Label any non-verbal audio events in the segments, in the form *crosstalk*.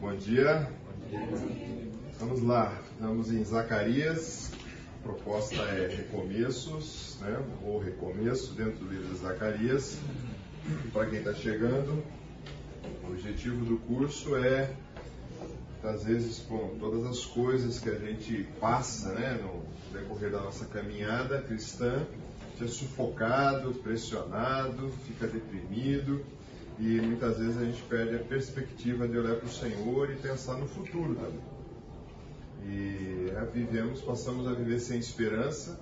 Bom dia. Vamos lá, estamos em Zacarias. A proposta é recomeços, né? ou recomeço dentro do livro de Zacarias. Para quem está chegando, o objetivo do curso é, às vezes, com todas as coisas que a gente passa né, no decorrer da nossa caminhada cristã, é sufocado, pressionado, fica deprimido e muitas vezes a gente perde a perspectiva de olhar para o Senhor e pensar no futuro também. E é, vivemos, passamos a viver sem esperança.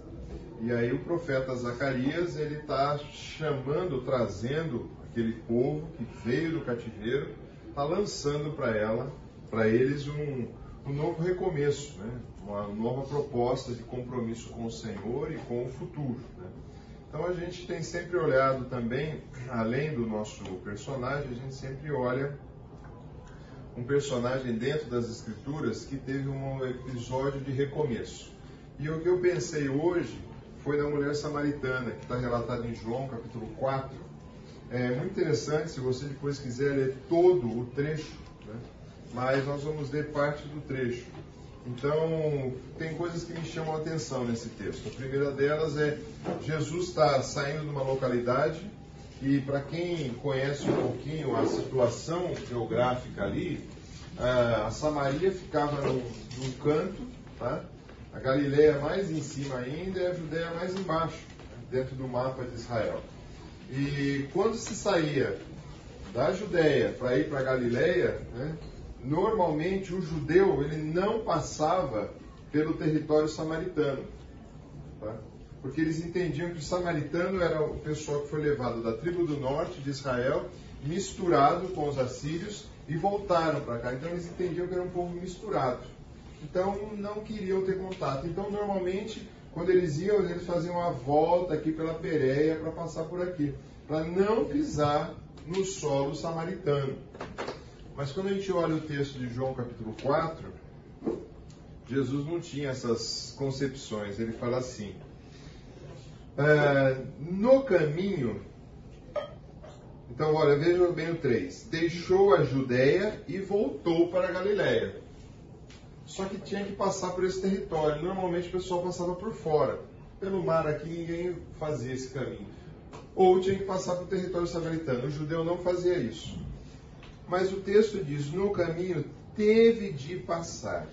E aí o profeta Zacarias ele está chamando, trazendo aquele povo que veio do cativeiro, está lançando para ela, para eles um, um novo recomeço, né? uma nova proposta de compromisso com o Senhor e com o futuro. Então a gente tem sempre olhado também, além do nosso personagem, a gente sempre olha um personagem dentro das escrituras que teve um episódio de recomeço. E o que eu pensei hoje foi da mulher samaritana, que está relatado em João capítulo 4. É muito interessante, se você depois quiser ler todo o trecho, né? mas nós vamos ler parte do trecho. Então, tem coisas que me chamam a atenção nesse texto. A primeira delas é Jesus está saindo de uma localidade e, para quem conhece um pouquinho a situação geográfica ali, a Samaria ficava num, num canto, tá? a Galileia mais em cima ainda e a Judéia mais embaixo, dentro do mapa de Israel. E quando se saía da Judéia para ir para a Galileia, né, normalmente o judeu ele não passava pelo território samaritano, tá? porque eles entendiam que o samaritano era o pessoal que foi levado da tribo do norte de Israel, misturado com os assírios e voltaram para cá. Então eles entendiam que era um povo misturado. Então não queriam ter contato. Então normalmente quando eles iam eles faziam a volta aqui pela Pérea para passar por aqui, para não pisar no solo samaritano. Mas quando a gente olha o texto de João capítulo 4, Jesus não tinha essas concepções. Ele fala assim: ah, no caminho. Então, olha, veja bem o 3. Deixou a Judéia e voltou para a Galiléia. Só que tinha que passar por esse território. Normalmente o pessoal passava por fora. Pelo mar aqui ninguém fazia esse caminho. Ou tinha que passar pelo território samaritano. O judeu não fazia isso. Mas o texto diz: no caminho teve de passar.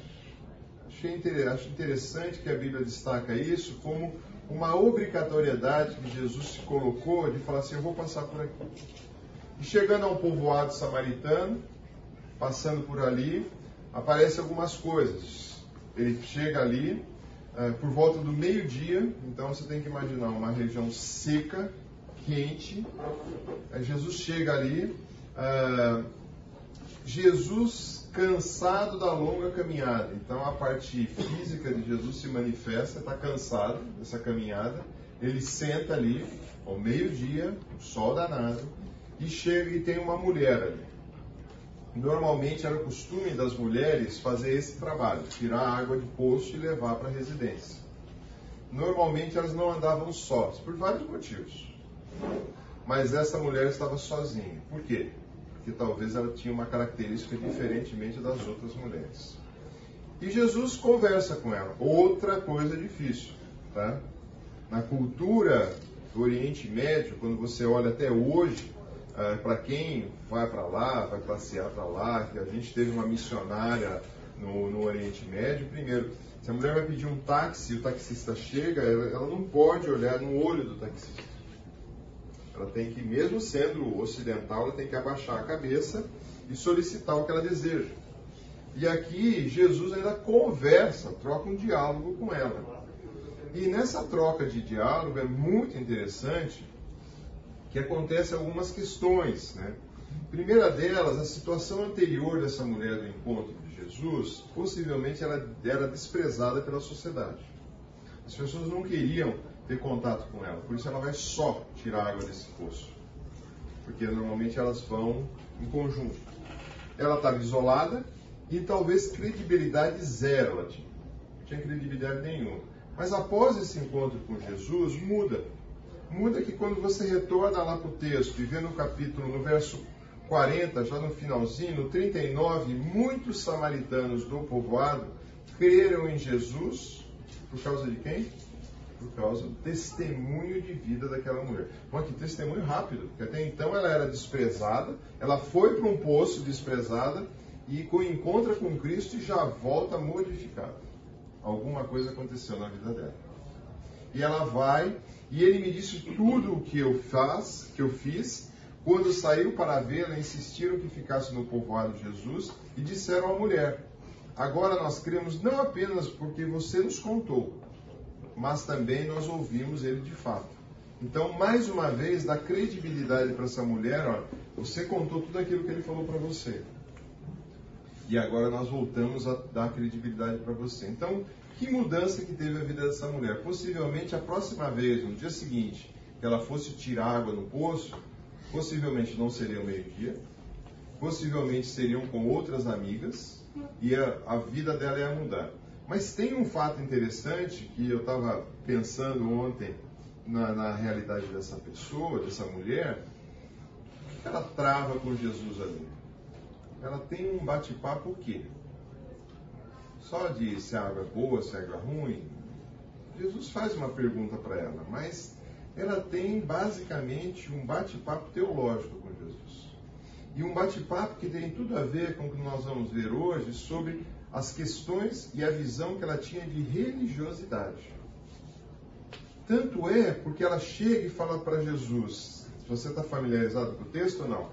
Acho interessante que a Bíblia destaca isso como uma obrigatoriedade que Jesus se colocou de falar assim: eu vou passar por aqui. E chegando a um povoado samaritano, passando por ali, aparecem algumas coisas. Ele chega ali uh, por volta do meio-dia, então você tem que imaginar uma região seca, quente. Jesus chega ali. Uh, Jesus cansado da longa caminhada. Então a parte física de Jesus se manifesta, está cansado dessa caminhada. Ele senta ali ao meio-dia, sol danado, e chega e tem uma mulher ali. Normalmente era o costume das mulheres fazer esse trabalho, tirar a água de poço e levar para a residência. Normalmente elas não andavam sós, por vários motivos. Mas essa mulher estava sozinha. Por quê? Que talvez ela tinha uma característica diferentemente das outras mulheres. E Jesus conversa com ela. Outra coisa difícil, tá? Na cultura do Oriente Médio, quando você olha até hoje, ah, para quem vai para lá, vai passear para lá, que a gente teve uma missionária no, no, Oriente Médio, primeiro, se a mulher vai pedir um táxi o taxista chega, ela, ela não pode olhar no olho do taxista. Ela tem que, mesmo sendo ocidental, ela tem que abaixar a cabeça e solicitar o que ela deseja. E aqui Jesus ainda conversa, troca um diálogo com ela. E nessa troca de diálogo é muito interessante que acontecem algumas questões. Né? Primeira delas, a situação anterior dessa mulher do encontro de Jesus, possivelmente ela era desprezada pela sociedade. As pessoas não queriam ter contato com ela. Por isso ela vai só tirar água desse poço. Porque normalmente elas vão em conjunto. Ela estava isolada e talvez credibilidade zero ela tinha. Não tinha credibilidade nenhuma. Mas após esse encontro com Jesus, muda. Muda que quando você retorna lá para o texto e vê no capítulo, no verso 40, já no finalzinho, no 39, muitos samaritanos do povoado creram em Jesus por causa de quem? Por causa do testemunho de vida daquela mulher. Bom, que testemunho rápido, porque até então ela era desprezada, ela foi para um poço desprezada e encontra com Cristo e já volta modificada. Alguma coisa aconteceu na vida dela. E ela vai, e ele me disse tudo o que eu faz, que eu fiz. Quando saiu para vê-la, insistiram que ficasse no povoado de Jesus e disseram à mulher: Agora nós cremos não apenas porque você nos contou, mas também nós ouvimos ele de fato. Então, mais uma vez, dá credibilidade para essa mulher, ó, você contou tudo aquilo que ele falou para você. E agora nós voltamos a dar credibilidade para você. Então, que mudança que teve a vida dessa mulher? Possivelmente a próxima vez, no dia seguinte, que ela fosse tirar água no poço, possivelmente não seria o meio-dia, possivelmente seriam com outras amigas, e a, a vida dela ia mudar. Mas tem um fato interessante que eu estava pensando ontem na, na, realidade dessa pessoa, dessa mulher, que ela trava com Jesus ali. Ela tem um bate-papo o quê? Só de se a água é boa, se a água é ruim. Jesus faz uma pergunta para ela, mas ela tem basicamente um bate-papo teológico com Jesus. E um bate-papo que tem tudo a ver com o que nós vamos ver hoje sobre as questões e a visão que ela tinha de religiosidade. Tanto é porque ela chega e fala para Jesus. Se você está familiarizado com o texto ou não?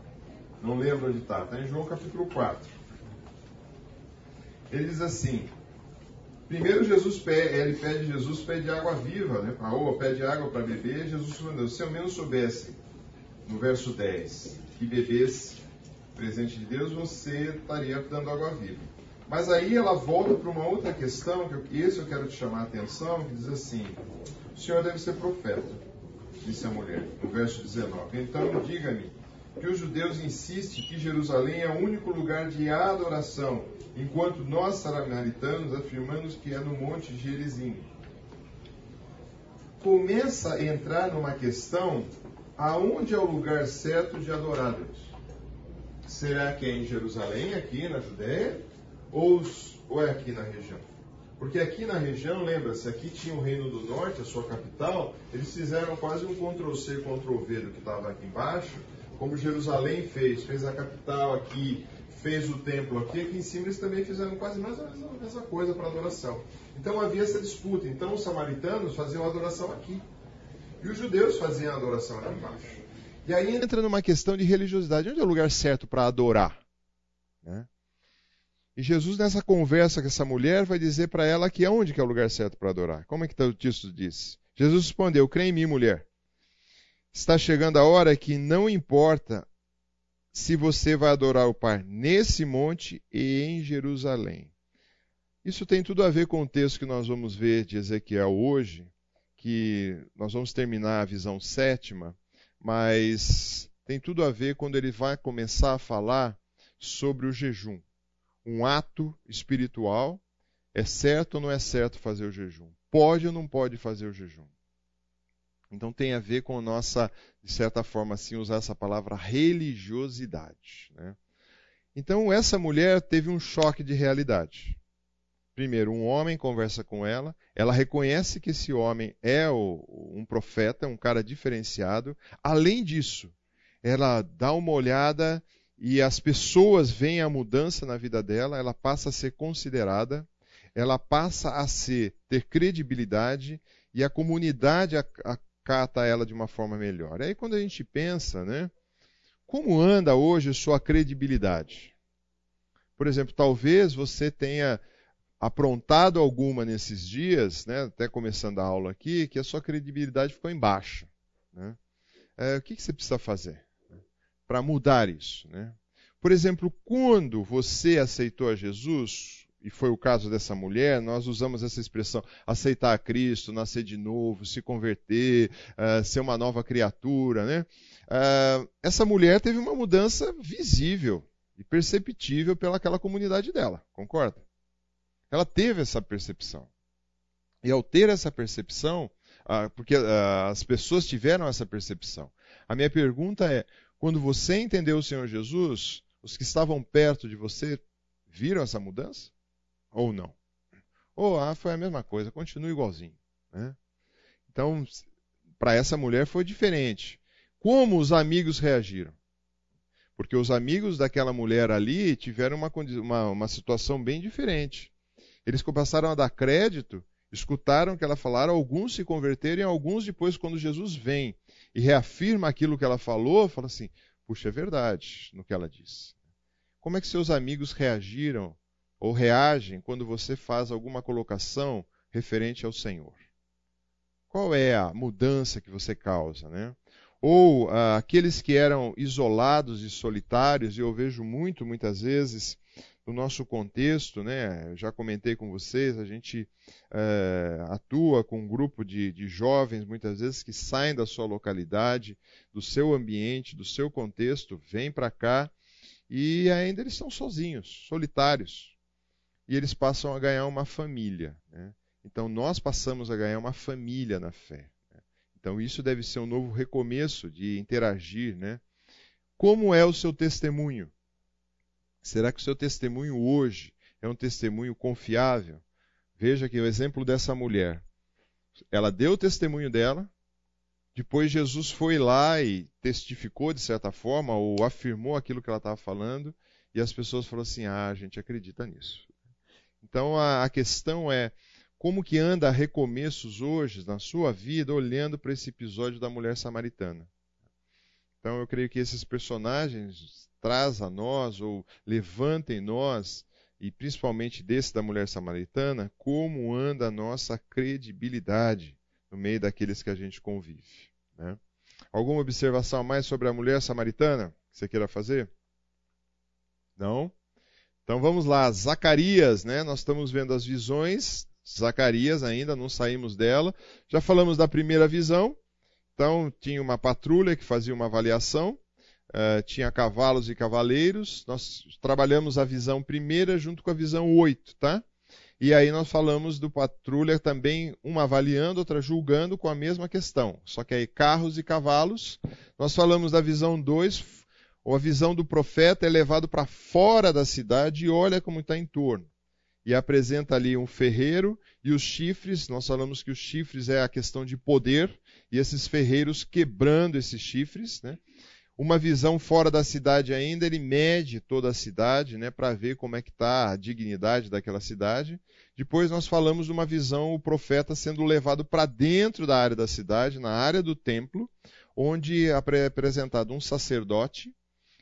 Não lembro onde está. Está em João capítulo 4. Ele diz assim: Primeiro Jesus pede, ele pede, Jesus pede água viva, né? A oa pede água para beber. Jesus respondeu: Se eu menos soubesse, no verso 10, que bebesse presente de Deus, você estaria dando água viva. Mas aí ela volta para uma outra questão, que eu, esse eu quero te chamar a atenção, que diz assim: O senhor deve ser profeta, disse a mulher, no verso 19. Então diga-me que os judeus insistem que Jerusalém é o único lugar de adoração, enquanto nós samaritanos afirmamos que é no Monte Gerizim. Começa a entrar numa questão aonde é o lugar certo de adorar Deus. Será que é em Jerusalém, aqui na Judéia? Ou, ou é aqui na região? Porque aqui na região, lembra-se, aqui tinha o Reino do Norte, a sua capital, eles fizeram quase um Ctrl-C, Ctrl-V do que estava aqui embaixo, como Jerusalém fez, fez a capital aqui, fez o templo aqui, aqui em cima eles também fizeram quase mais a mesma coisa para adoração. Então havia essa disputa. Então os samaritanos faziam a adoração aqui. E os judeus faziam a adoração aqui embaixo. E aí entra numa questão de religiosidade. Onde é o lugar certo para adorar? Né? E Jesus, nessa conversa com essa mulher, vai dizer para ela que aonde que é o lugar certo para adorar. Como é que tá o texto diz? Jesus respondeu: Crê em mim, mulher. Está chegando a hora que não importa se você vai adorar o Pai nesse monte e em Jerusalém. Isso tem tudo a ver com o texto que nós vamos ver de Ezequiel hoje, que nós vamos terminar a visão sétima, mas tem tudo a ver quando ele vai começar a falar sobre o jejum um ato espiritual, é certo ou não é certo fazer o jejum? Pode ou não pode fazer o jejum? Então tem a ver com a nossa, de certa forma, assim, usar essa palavra religiosidade. Né? Então essa mulher teve um choque de realidade. Primeiro, um homem conversa com ela, ela reconhece que esse homem é o, um profeta, um cara diferenciado. Além disso, ela dá uma olhada e as pessoas veem a mudança na vida dela, ela passa a ser considerada, ela passa a ser, ter credibilidade e a comunidade acata ela de uma forma melhor. Aí quando a gente pensa, né, como anda hoje sua credibilidade? Por exemplo, talvez você tenha aprontado alguma nesses dias, né, até começando a aula aqui, que a sua credibilidade ficou em baixa. Né? É, o que, que você precisa fazer? Para mudar isso. Né? Por exemplo, quando você aceitou a Jesus, e foi o caso dessa mulher, nós usamos essa expressão aceitar a Cristo, nascer de novo, se converter, uh, ser uma nova criatura. Né? Uh, essa mulher teve uma mudança visível e perceptível pelaquela comunidade dela, concorda? Ela teve essa percepção. E ao ter essa percepção, uh, porque as pessoas tiveram essa percepção, a minha pergunta é: Quando você entendeu o Senhor Jesus, os que estavam perto de você viram essa mudança? Ou não? Ou ah, foi a mesma coisa, continua igualzinho. Né? Então, para essa mulher foi diferente. Como os amigos reagiram? Porque os amigos daquela mulher ali tiveram uma, uma, uma situação bem diferente. Eles começaram a dar crédito, escutaram que ela falaram, alguns se converteram e alguns depois, quando Jesus vem e reafirma aquilo que ela falou, fala assim: puxa, é verdade no que ela disse. Como é que seus amigos reagiram ou reagem quando você faz alguma colocação referente ao Senhor? Qual é a mudança que você causa, né? Ou ah, aqueles que eram isolados e solitários, e eu vejo muito, muitas vezes, no nosso contexto, né? Já comentei com vocês, a gente é, atua com um grupo de, de jovens, muitas vezes, que saem da sua localidade, do seu ambiente, do seu contexto, vêm para cá e ainda eles estão sozinhos, solitários. E eles passam a ganhar uma família. Né? Então nós passamos a ganhar uma família na fé. Né? Então isso deve ser um novo recomeço de interagir. Né? Como é o seu testemunho? Será que o seu testemunho hoje é um testemunho confiável? Veja que o exemplo dessa mulher. Ela deu o testemunho dela, depois Jesus foi lá e testificou de certa forma, ou afirmou aquilo que ela estava falando, e as pessoas falaram assim: ah, a gente acredita nisso. Então a, questão é como que anda recomeços hoje na sua vida olhando para esse episódio da mulher samaritana. Então eu creio que esses personagens traz a nós ou levanta em nós, e principalmente desse da mulher samaritana, como anda a nossa credibilidade no meio daqueles que a gente convive. Né? Alguma observação mais sobre a mulher samaritana que você queira fazer? Não? Então vamos lá, Zacarias, né? Nós estamos vendo as visões, Zacarias ainda, não saímos dela. Já falamos da primeira visão. Então tinha uma patrulha que fazia uma avaliação. Uh, tinha cavalos e cavaleiros. Nós trabalhamos a visão primeira junto com a visão 8, tá? E aí nós falamos do patrulha também, uma avaliando, outra julgando com a mesma questão. Só que aí carros e cavalos. Nós falamos da visão 2, ou a visão do profeta é levado para fora da cidade e olha como está em torno. E apresenta ali um ferreiro e os chifres. Nós falamos que os chifres é a questão de poder e esses ferreiros quebrando esses chifres, né? Uma visão fora da cidade ainda, ele mede toda a cidade, né, para ver como é que está a dignidade daquela cidade. Depois nós falamos de uma visão, o profeta sendo levado para dentro da área da cidade, na área do templo, onde é apresentado um sacerdote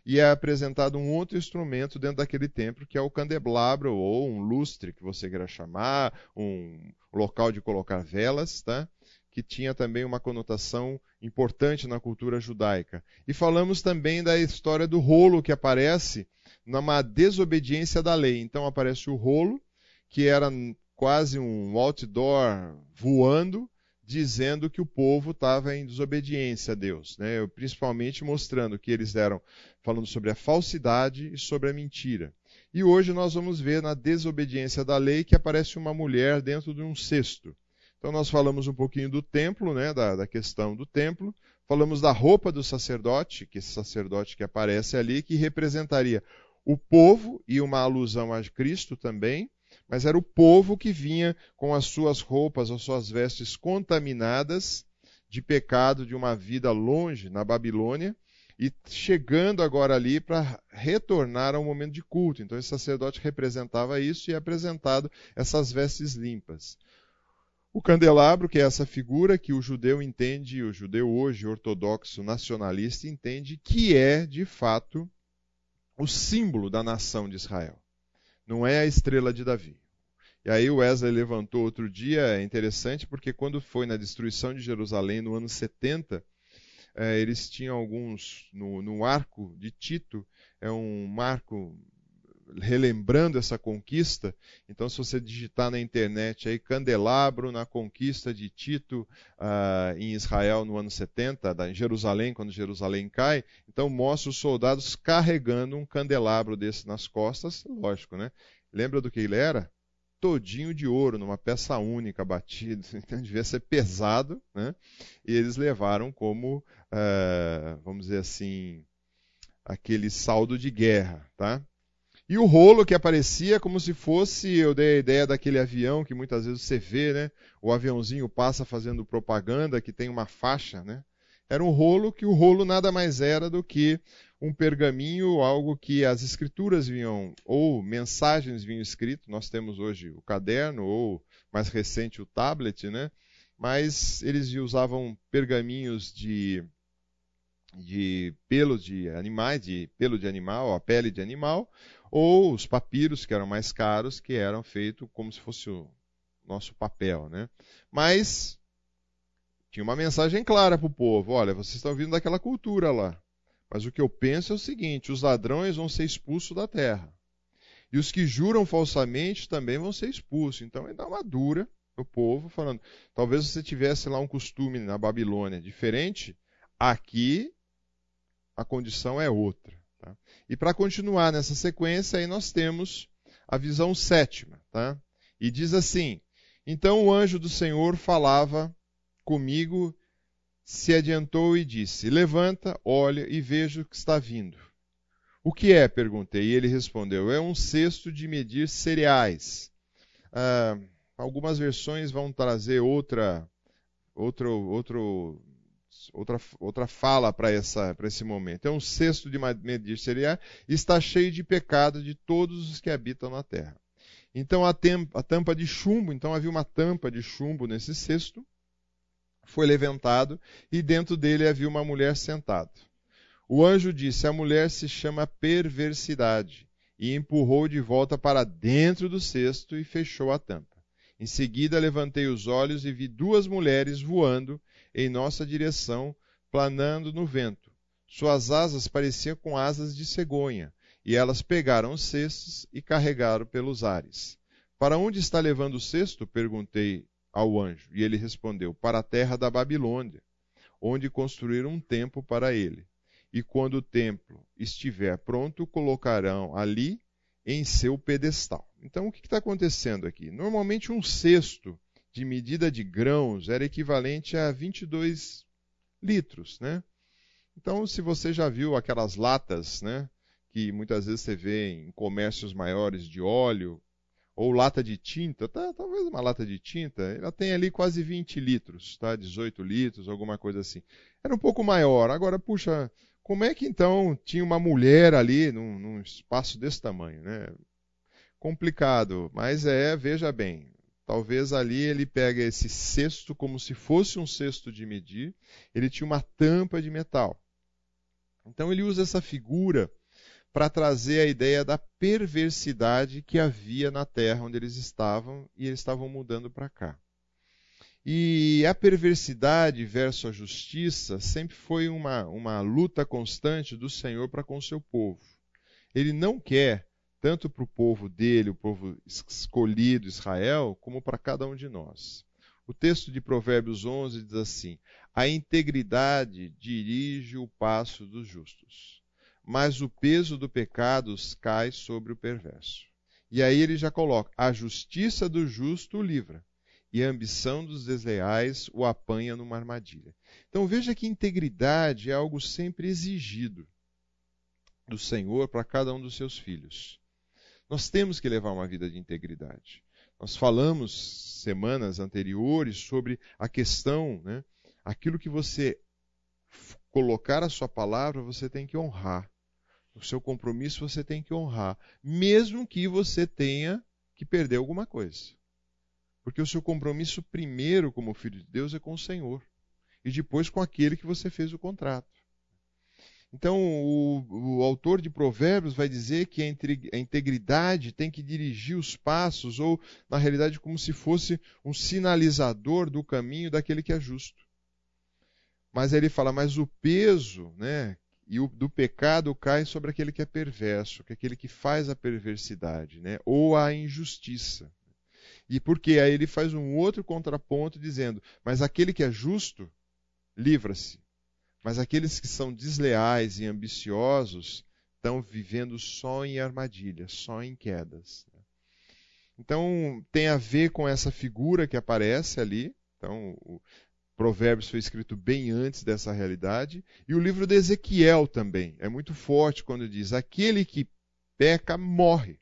e é apresentado um outro instrumento dentro daquele templo, que é o candelabro ou um lustre, que você queira chamar, um local de colocar velas, tá? Que tinha também uma conotação importante na cultura judaica. E falamos também da história do rolo que aparece numa desobediência da lei. Então aparece o rolo, que era quase um outdoor voando, dizendo que o povo estava em desobediência a Deus, né? principalmente mostrando que eles eram falando sobre a falsidade e sobre a mentira. E hoje nós vamos ver na desobediência da lei que aparece uma mulher dentro de um cesto. Então nós falamos um pouquinho do templo, né, da, da questão do templo, falamos da roupa do sacerdote, que esse sacerdote que aparece ali, que representaria o povo e uma alusão a Cristo também, mas era o povo que vinha com as suas roupas, as suas vestes contaminadas de pecado de uma vida longe na Babilônia e chegando agora ali para retornar ao momento de culto. Então esse sacerdote representava isso e é apresentado essas vestes limpas. O candelabro, que é essa figura que o judeu entende, o judeu hoje ortodoxo nacionalista entende que é, de fato, o símbolo da nação de Israel. Não é a estrela de Davi. E aí o Wesley levantou outro dia, é interessante, porque quando foi na destruição de Jerusalém no ano 70, eh, eles tinham alguns, no, no arco de Tito, é um marco relembrando essa conquista. Então, se você digitar na internet aí candelabro na conquista de Tito uh, em Israel no ano 70, da, em Jerusalém, quando Jerusalém cai, então mostra os soldados carregando um candelabro desse nas costas, lógico, né? Lembra do que ele era? Todinho de ouro, numa peça única, batido, *laughs* então devia ser pesado, né? E eles levaram como, uh, vamos dizer assim, aquele saldo de guerra, tá? E o rolo que aparecia como se fosse, eu dei a ideia daquele avião que muitas vezes você vê, né? O aviãozinho passa fazendo propaganda que tem uma faixa, né? Era um rolo que o rolo nada mais era do que um pergaminho, algo que as escrituras vinham, ou mensagens vinham escrito. Nós temos hoje o caderno, ou mais recente o tablet, né? Mas eles usavam pergaminhos de, de pelo de animais, de pelo de animal, a pele de animal, ou os papiros, que eram mais caros, que eram feitos como se fosse o nosso papel, né? Mas tinha uma mensagem clara para o povo: olha, vocês estão vindo daquela cultura lá. Mas o que eu penso é o seguinte: os ladrões vão ser expulsos da terra. E os que juram falsamente também vão ser expulsos. Então ele dá uma dura no povo, falando: talvez você tivesse lá um costume na Babilônia diferente, aqui a condição é outra. Tá? E para continuar nessa sequência, aí nós temos a visão sétima. Tá? E diz assim: Então o anjo do Senhor falava comigo, se adiantou e disse: Levanta, olha e veja o que está vindo. O que é? perguntei. E ele respondeu: É um cesto de medir cereais. Ah, algumas versões vão trazer outra, outro, outro, outra, outra fala para esse momento. É um cesto de medir cereais está cheio de pecado de todos os que habitam na terra. Então a, a tampa de chumbo, então havia uma tampa de chumbo nesse cesto foi levantado e dentro dele havia uma mulher sentada. O anjo disse: A mulher se chama perversidade, e empurrou de volta para dentro do cesto e fechou a tampa. Em seguida levantei os olhos e vi duas mulheres voando em nossa direção, planando no vento. Suas asas pareciam com asas de cegonha, e elas pegaram os cestos e carregaram pelos ares. Para onde está levando o cesto? perguntei ao anjo. E ele respondeu: Para a terra da Babilônia, onde construíram um templo para ele. E quando o templo estiver pronto, colocarão ali em seu pedestal. Então, o que está acontecendo aqui? Normalmente, um cesto de medida de grãos era equivalente a 22 litros, né? Então, se você já viu aquelas latas, né, que muitas vezes você vê em comércios maiores de óleo, ou lata de tinta, tá, talvez uma lata de tinta, ela tem ali quase 20 litros, tá? 18 litros, alguma coisa assim. Era um pouco maior. Agora, puxa, como é que então tinha uma mulher ali num, num espaço desse tamanho, né? Complicado, mas é, veja bem, talvez ali ele pega esse cesto como se fosse um cesto de medir, ele tinha uma tampa de metal. Então ele usa essa figura para trazer a ideia da perversidade que havia na terra onde eles estavam e eles estavam mudando para cá. E a perversidade versus a justiça sempre foi uma, uma luta constante do Senhor para com o seu povo. Ele não quer, tanto para o povo dele, o povo escolhido, Israel, como para cada um de nós. O texto de Provérbios 11 diz assim: A integridade dirige o passo dos justos mas o peso do pecado cai sobre o perverso. E aí ele já coloca: a justiça do justo o livra, e a ambição dos desleais o apanha numa armadilha. Então veja que integridade é algo sempre exigido do Senhor para cada um dos seus filhos. Nós temos que levar uma vida de integridade. Nós falamos semanas anteriores sobre a questão, né, aquilo que você colocar a sua palavra, você tem que honrar. O seu compromisso você tem que honrar, mesmo que você tenha que perder alguma coisa. Porque o seu compromisso primeiro como filho de Deus é com o Senhor e depois com aquele que você fez o contrato. Então, o, o, autor de Provérbios vai dizer que a integridade tem que dirigir os passos, ou, na realidade, como se fosse um sinalizador do caminho daquele que é justo. Mas aí ele fala, mas o peso né, e o, do pecado cai sobre aquele que é perverso, que é aquele que faz a perversidade, né? ou a injustiça. E porque aí ele faz um outro contraponto dizendo: mas aquele que é justo, livra-se. Mas aqueles que são desleais e ambiciosos estão vivendo só em armadilhas, só em quedas. Então tem a ver com essa figura que aparece ali. Então Provérbios foi escrito bem antes dessa realidade. E o livro de Ezequiel também é muito forte quando diz: aquele que peca morre.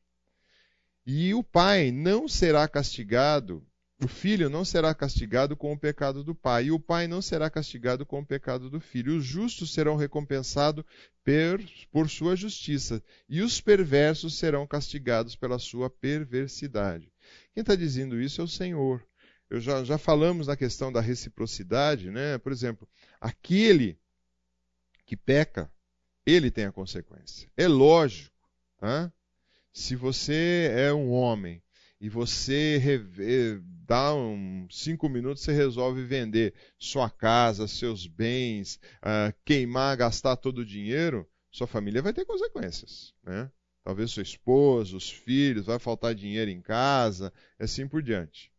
E o pai não será castigado, o filho não será castigado com o pecado do pai, e o pai não será castigado com o pecado do filho. Os justos serão recompensados per, por sua justiça, e os perversos serão castigados pela sua perversidade. Quem está dizendo isso é o Senhor. Eu já, já falamos na questão da reciprocidade, né? Por exemplo, aquele que peca, ele tem a consequência. É lógico, tá? Se você é um homem e você dá um, cinco minutos, você resolve vender sua casa, seus bens, uh, queimar, gastar todo o dinheiro, sua família vai ter consequências, né? Talvez sua esposa, os filhos, vai faltar dinheiro em casa, assim por diante.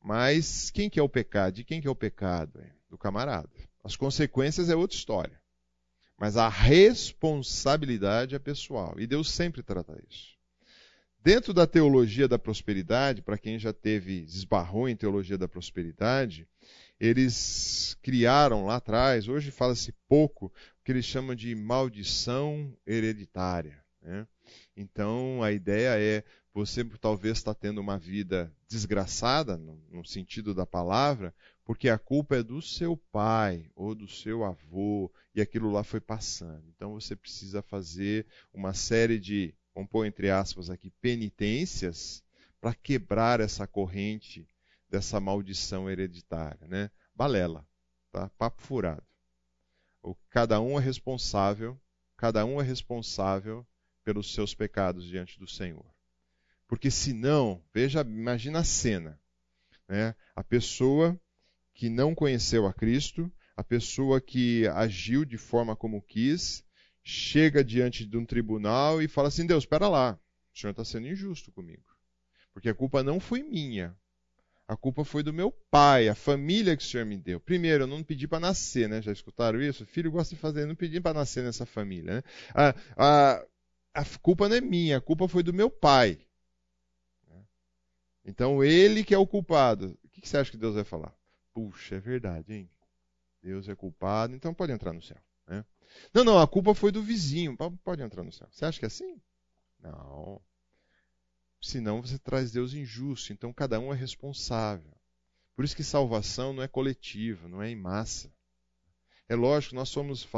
Mas quem que é o pecado? De quem que é o pecado? Do camarada. As consequências é outra história. Mas a responsabilidade é pessoal. E Deus sempre trata isso. Dentro da teologia da prosperidade, para quem já teve, esbarrou em teologia da prosperidade, eles criaram lá atrás, hoje fala-se pouco, o que eles chamam de maldição hereditária. Né? Então a ideia é você talvez está tendo uma vida desgraçada, no, sentido da palavra, porque a culpa é do seu pai ou do seu avô e aquilo lá foi passando. Então você precisa fazer uma série de, vamos pôr entre aspas aqui, penitências para quebrar essa corrente dessa maldição hereditária, né? Balela, tá? Papo furado. Cada um é responsável, cada um é responsável pelos seus pecados diante do Senhor. Porque senão, veja, imagina a cena. Né? A pessoa que não conheceu a Cristo, a pessoa que agiu de forma como quis, chega diante de um tribunal e fala assim: Deus, espera lá, o senhor está sendo injusto comigo. Porque a culpa não foi minha. A culpa foi do meu pai, a família que o senhor me deu. Primeiro, eu não pedi para nascer, né? Já escutaram isso? O filho gosta de fazer, não pedi para nascer nessa família. Né? A, a, a culpa não é minha, a culpa foi do meu pai. Então ele que é o culpado. O que você acha que Deus vai falar? Puxa, é verdade, hein? Deus é culpado, então pode entrar no céu. Não, não, a culpa foi do vizinho, pode entrar no céu. Você acha que é assim? Não. Senão você traz Deus injusto, então cada um é responsável. Por isso que salvação não é coletiva, não é em massa. É lógico, nós somos,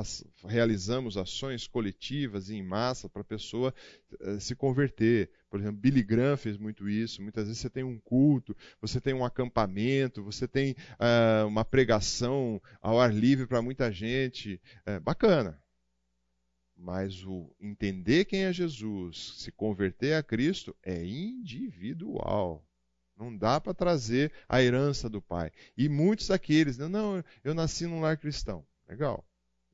realizamos ações coletivas e em massa para a pessoa uh, se converter. Por exemplo, Billy Graham fez muito isso. Muitas vezes você tem um culto, você tem um acampamento, você tem uh, uma pregação ao ar livre para muita gente. É bacana. Mas o entender quem é Jesus, se converter a Cristo, é individual. Não dá para trazer a herança do pai. E muitos daqueles, não, eu nasci num lar cristão. Legal.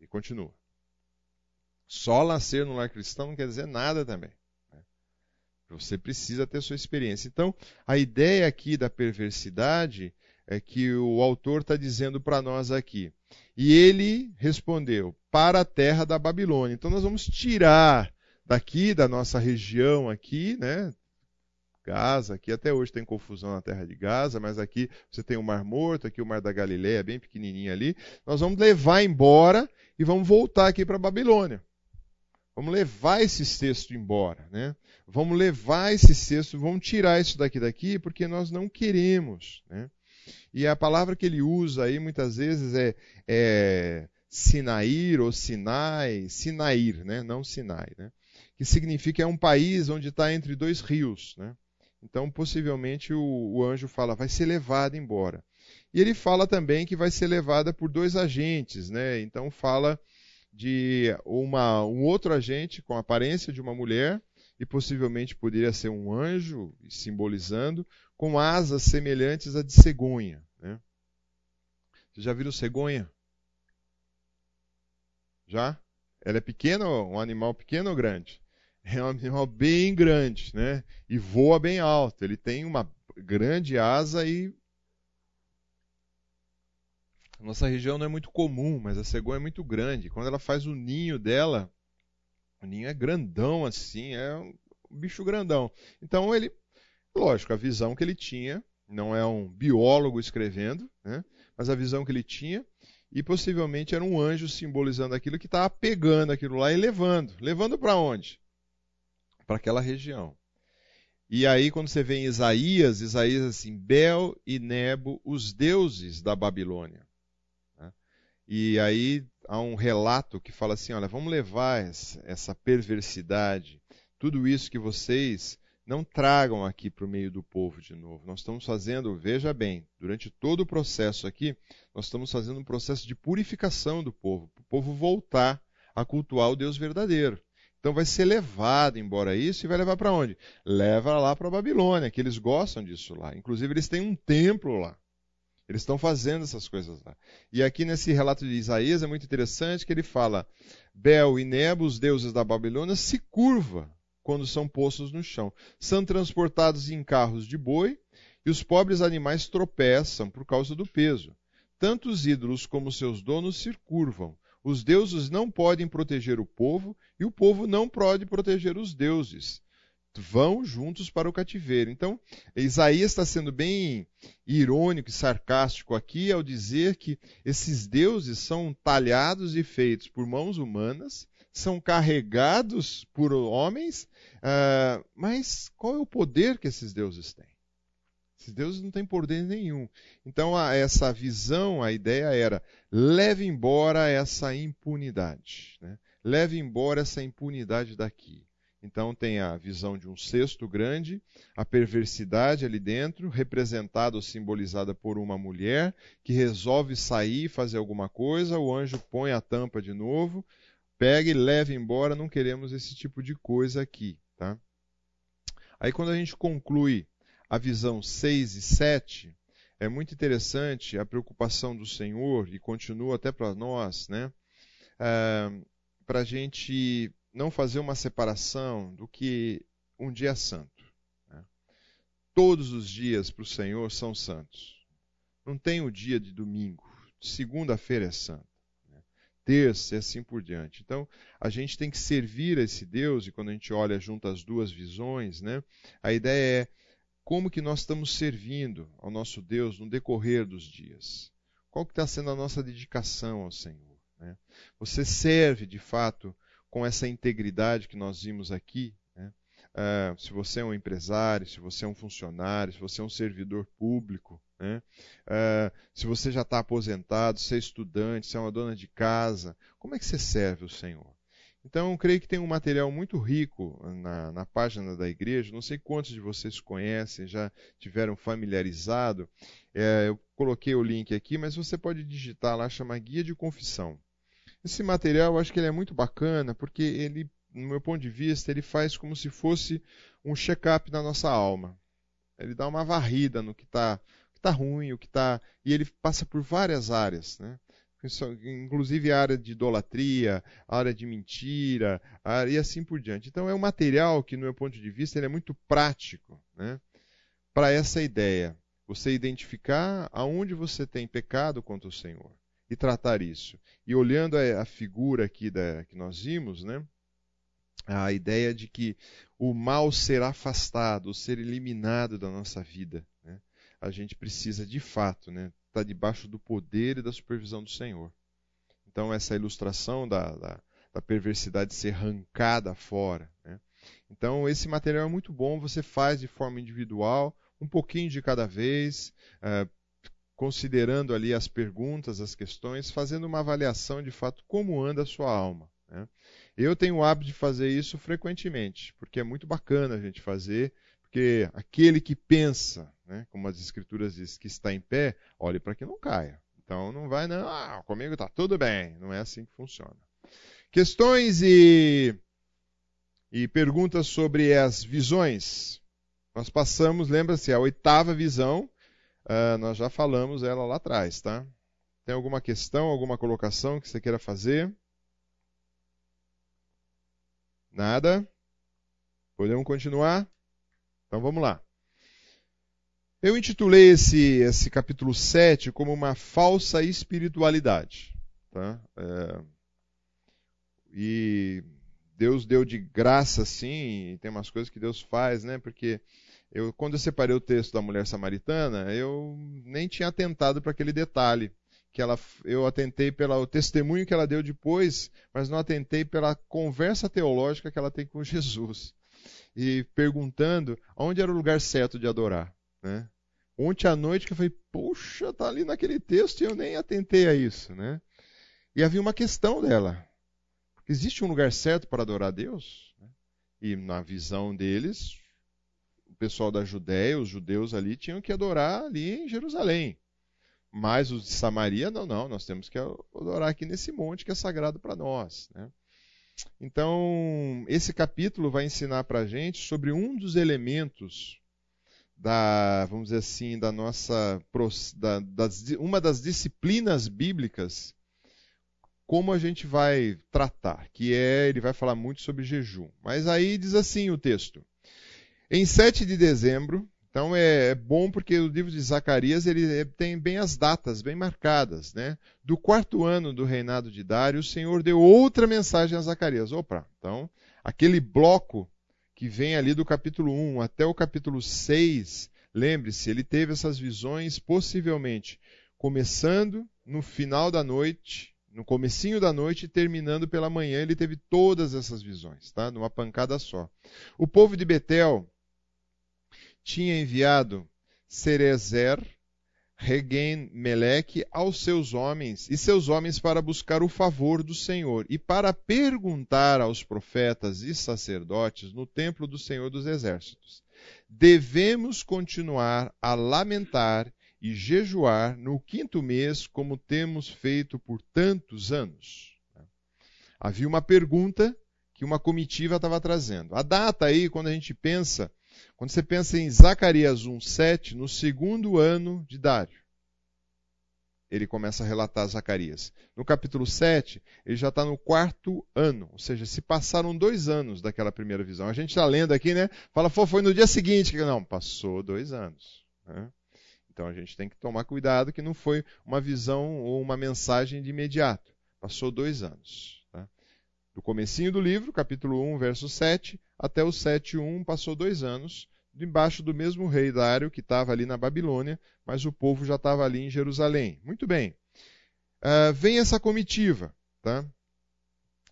E continua. Só nascer no lar cristão não quer dizer nada também. Né? Você precisa ter sua experiência. Então, a ideia aqui da perversidade é que o autor está dizendo para nós aqui. E ele respondeu: para a terra da Babilônia. Então, nós vamos tirar daqui, da nossa região aqui, né? Gaza, aqui até hoje tem confusão na terra de Gaza, mas aqui você tem o Mar Morto, aqui o Mar da Galileia, bem pequenininho ali. Nós vamos levar embora e vamos voltar aqui para a Babilônia. Vamos levar esses textos embora, né? Vamos levar esses textos, vamos tirar isso daqui daqui, porque nós não queremos, né? E a palavra que ele usa aí muitas vezes é, é Sinair ou Sinai, Sinair, né? Não Sinai, né? Que significa é um país onde está entre dois rios, né? Então, possivelmente, o, o anjo fala, vai ser levada embora. E ele fala também que vai ser levada por dois agentes, né? Então fala de uma, um outro agente com aparência de uma mulher, e possivelmente poderia ser um anjo, simbolizando, com asas semelhantes à de cegonha. Né? Vocês já viram cegonha? Já? Ela é pequena, um animal pequeno ou grande? É um animal bem grande, né? E voa bem alto. Ele tem uma grande asa e nossa região não é muito comum, mas a cegonha é muito grande. Quando ela faz o ninho dela, o ninho é grandão assim, é um bicho grandão. Então ele, lógico, a visão que ele tinha, não é um biólogo escrevendo, né? mas a visão que ele tinha, e possivelmente era um anjo simbolizando aquilo que estava pegando aquilo lá e levando. Levando para onde? Para aquela região. E aí, quando você vê em Isaías, Isaías assim, Bel e Nebo, os deuses da Babilônia. Né? E aí há um relato que fala assim: olha, vamos levar essa perversidade, tudo isso que vocês não tragam aqui para o meio do povo de novo. Nós estamos fazendo, veja bem, durante todo o processo aqui, nós estamos fazendo um processo de purificação do povo, para o povo voltar a cultuar o Deus verdadeiro. Então vai ser levado embora isso e vai levar para onde? Leva lá para a Babilônia, que eles gostam disso lá. Inclusive eles têm um templo lá. Eles estão fazendo essas coisas lá. E aqui nesse relato de Isaías é muito interessante que ele fala: Bel e Nebo, os deuses da Babilônia, se curva quando são postos no chão. São transportados em carros de boi e os pobres animais tropeçam por causa do peso. Tanto os ídolos como seus donos se curvam. Os deuses não podem proteger o povo e o povo não pode proteger os deuses. Vão juntos para o cativeiro. Então, Isaías está sendo bem irônico e sarcástico aqui ao dizer que esses deuses são talhados e feitos por mãos humanas, são carregados por homens, uh, mas qual é o poder que esses deuses têm? Deuses não têm poder nenhum. Então, a, essa visão, a ideia era: leve embora essa impunidade. Né? Leve embora essa impunidade daqui. Então, tem a visão de um cesto grande, a perversidade ali dentro, representada ou simbolizada por uma mulher que resolve sair, fazer alguma coisa, o anjo põe a tampa de novo, pega e leva embora. Não queremos esse tipo de coisa aqui. Tá? Aí, quando a gente conclui a visão 6 e 7, é muito interessante a preocupação do Senhor, e continua até para nós, né? É, para a gente não fazer uma separação do que um dia é santo. Né? Todos os dias para o Senhor são santos. Não tem o dia de domingo. Segunda-feira é santo. Né? Terça e assim por diante. Então, a gente tem que servir a esse Deus, e quando a gente olha junto as duas visões, né, a ideia é como que nós estamos servindo ao nosso Deus no decorrer dos dias. Qual que está sendo a nossa dedicação ao Senhor? Né? Você serve, de fato, com essa integridade que nós vimos aqui? Né? Uh, se você é um empresário, se você é um funcionário, se você é um servidor público, né? uh, se você já está aposentado, se é estudante, se é uma dona de casa, como é que você serve o Senhor? Então, creio que tem um material muito rico na, na, página da igreja. Não sei quantos de vocês conhecem, já tiveram familiarizado. É, eu coloquei o link aqui, mas você pode digitar lá, chama Guia de Confissão. Esse material, eu acho que ele é muito bacana, porque ele, no meu ponto de vista, ele faz como se fosse um check-up na nossa alma. Ele dá uma varrida no que está tá ruim, o que está. E ele passa por várias áreas. Né? Inclusive a área de idolatria, a área de mentira, área, e assim por diante. Então é um material que, no meu ponto de vista, é muito prático né, para essa ideia. Você identificar aonde você tem pecado contra o Senhor e tratar isso. E olhando a, a figura aqui da, que nós vimos, né, a ideia de que o mal será afastado, ser eliminado da nossa vida. Né? A gente precisa, de fato, né, está debaixo do poder e da supervisão do Senhor. Então, essa ilustração da, da, da perversidade ser arrancada fora. Né? Então, esse material é muito bom, você faz de forma individual, um pouquinho de cada vez, uh, considerando ali as perguntas, as questões, fazendo uma avaliação de fato como anda a sua alma. Né? Eu tenho o hábito de fazer isso frequentemente, porque é muito bacana a gente fazer, porque aquele que pensa né? como as escrituras dizem que está em pé, olhe para que não caia. Então não vai, não, ah, comigo está tudo bem. Não é assim que funciona. Questões e, e perguntas sobre as visões. Nós passamos, lembra-se, a oitava visão, uh, nós já falamos ela lá atrás, tá? Tem alguma questão, alguma colocação que você queira fazer? Nada? Podemos continuar? Então vamos lá. Eu intitulei esse, esse capítulo 7 como uma falsa espiritualidade. Tá? É, e Deus deu de graça, sim, tem umas coisas que Deus faz, né? Porque Eu, quando eu separei o texto da mulher samaritana, eu nem tinha atentado para aquele detalhe que ela, eu atentei pelo testemunho que ela deu depois, mas não atentei pela conversa teológica que ela tem com *laughs* Jesus. E perguntando onde era o lugar certo de adorar. Né? Ontem à noite que eu falei, poxa, tá ali naquele texto e eu nem atentei a isso. Né? E havia uma questão dela. Existe um lugar certo para adorar a Deus? E na visão deles, o pessoal da Judéia, os judeus ali, tinham que adorar ali em Jerusalém. Mas os de Samaria, não, não, nós temos que adorar aqui nesse monte que é sagrado para nós. Né? Então, esse capítulo vai ensinar para a gente sobre um dos elementos da, vamos dizer assim, da nossa, da, das, uma das disciplinas bíblicas, como a gente vai tratar, que é, ele vai falar muito sobre jejum. Mas aí diz assim o texto: Em 7 de dezembro, então é, é, bom porque o livro de Zacarias ele tem bem as datas bem marcadas, né? Do quarto ano do reinado de Dário, o Senhor deu outra mensagem a Zacarias. Opa, então aquele bloco que vem ali do capítulo 1 até o capítulo 6, lembre-se, ele teve essas visões possivelmente começando no final da noite, no comecinho da noite e terminando pela manhã, ele teve todas essas visões, tá? Numa pancada só. O povo de Betel tinha enviado Cerezer, Regen Meleque aos seus homens e seus homens para buscar o favor do Senhor e para perguntar aos profetas e sacerdotes no templo do Senhor dos Exércitos: Devemos continuar a lamentar e jejuar no quinto mês, como temos feito por tantos anos? Havia uma pergunta que uma comitiva estava trazendo. A data aí, quando a gente pensa quando você pensa em Zacarias 1,7, no segundo ano de Dário, ele começa a relatar Zacarias. No capítulo 7, ele já está no quarto ano, ou seja, se passaram dois anos daquela primeira visão. A gente está lendo aqui, né? Fala, foi no dia seguinte. Não, passou dois anos. Né? Então a gente tem que tomar cuidado que não foi uma visão ou uma mensagem de imediato. Passou dois anos. Do comecinho do livro, capítulo 1, verso 7, até o 7.1 passou dois anos, debaixo do mesmo rei Dário, que estava ali na Babilônia, mas o povo já estava ali em Jerusalém. Muito bem. Uh, vem essa comitiva, tá?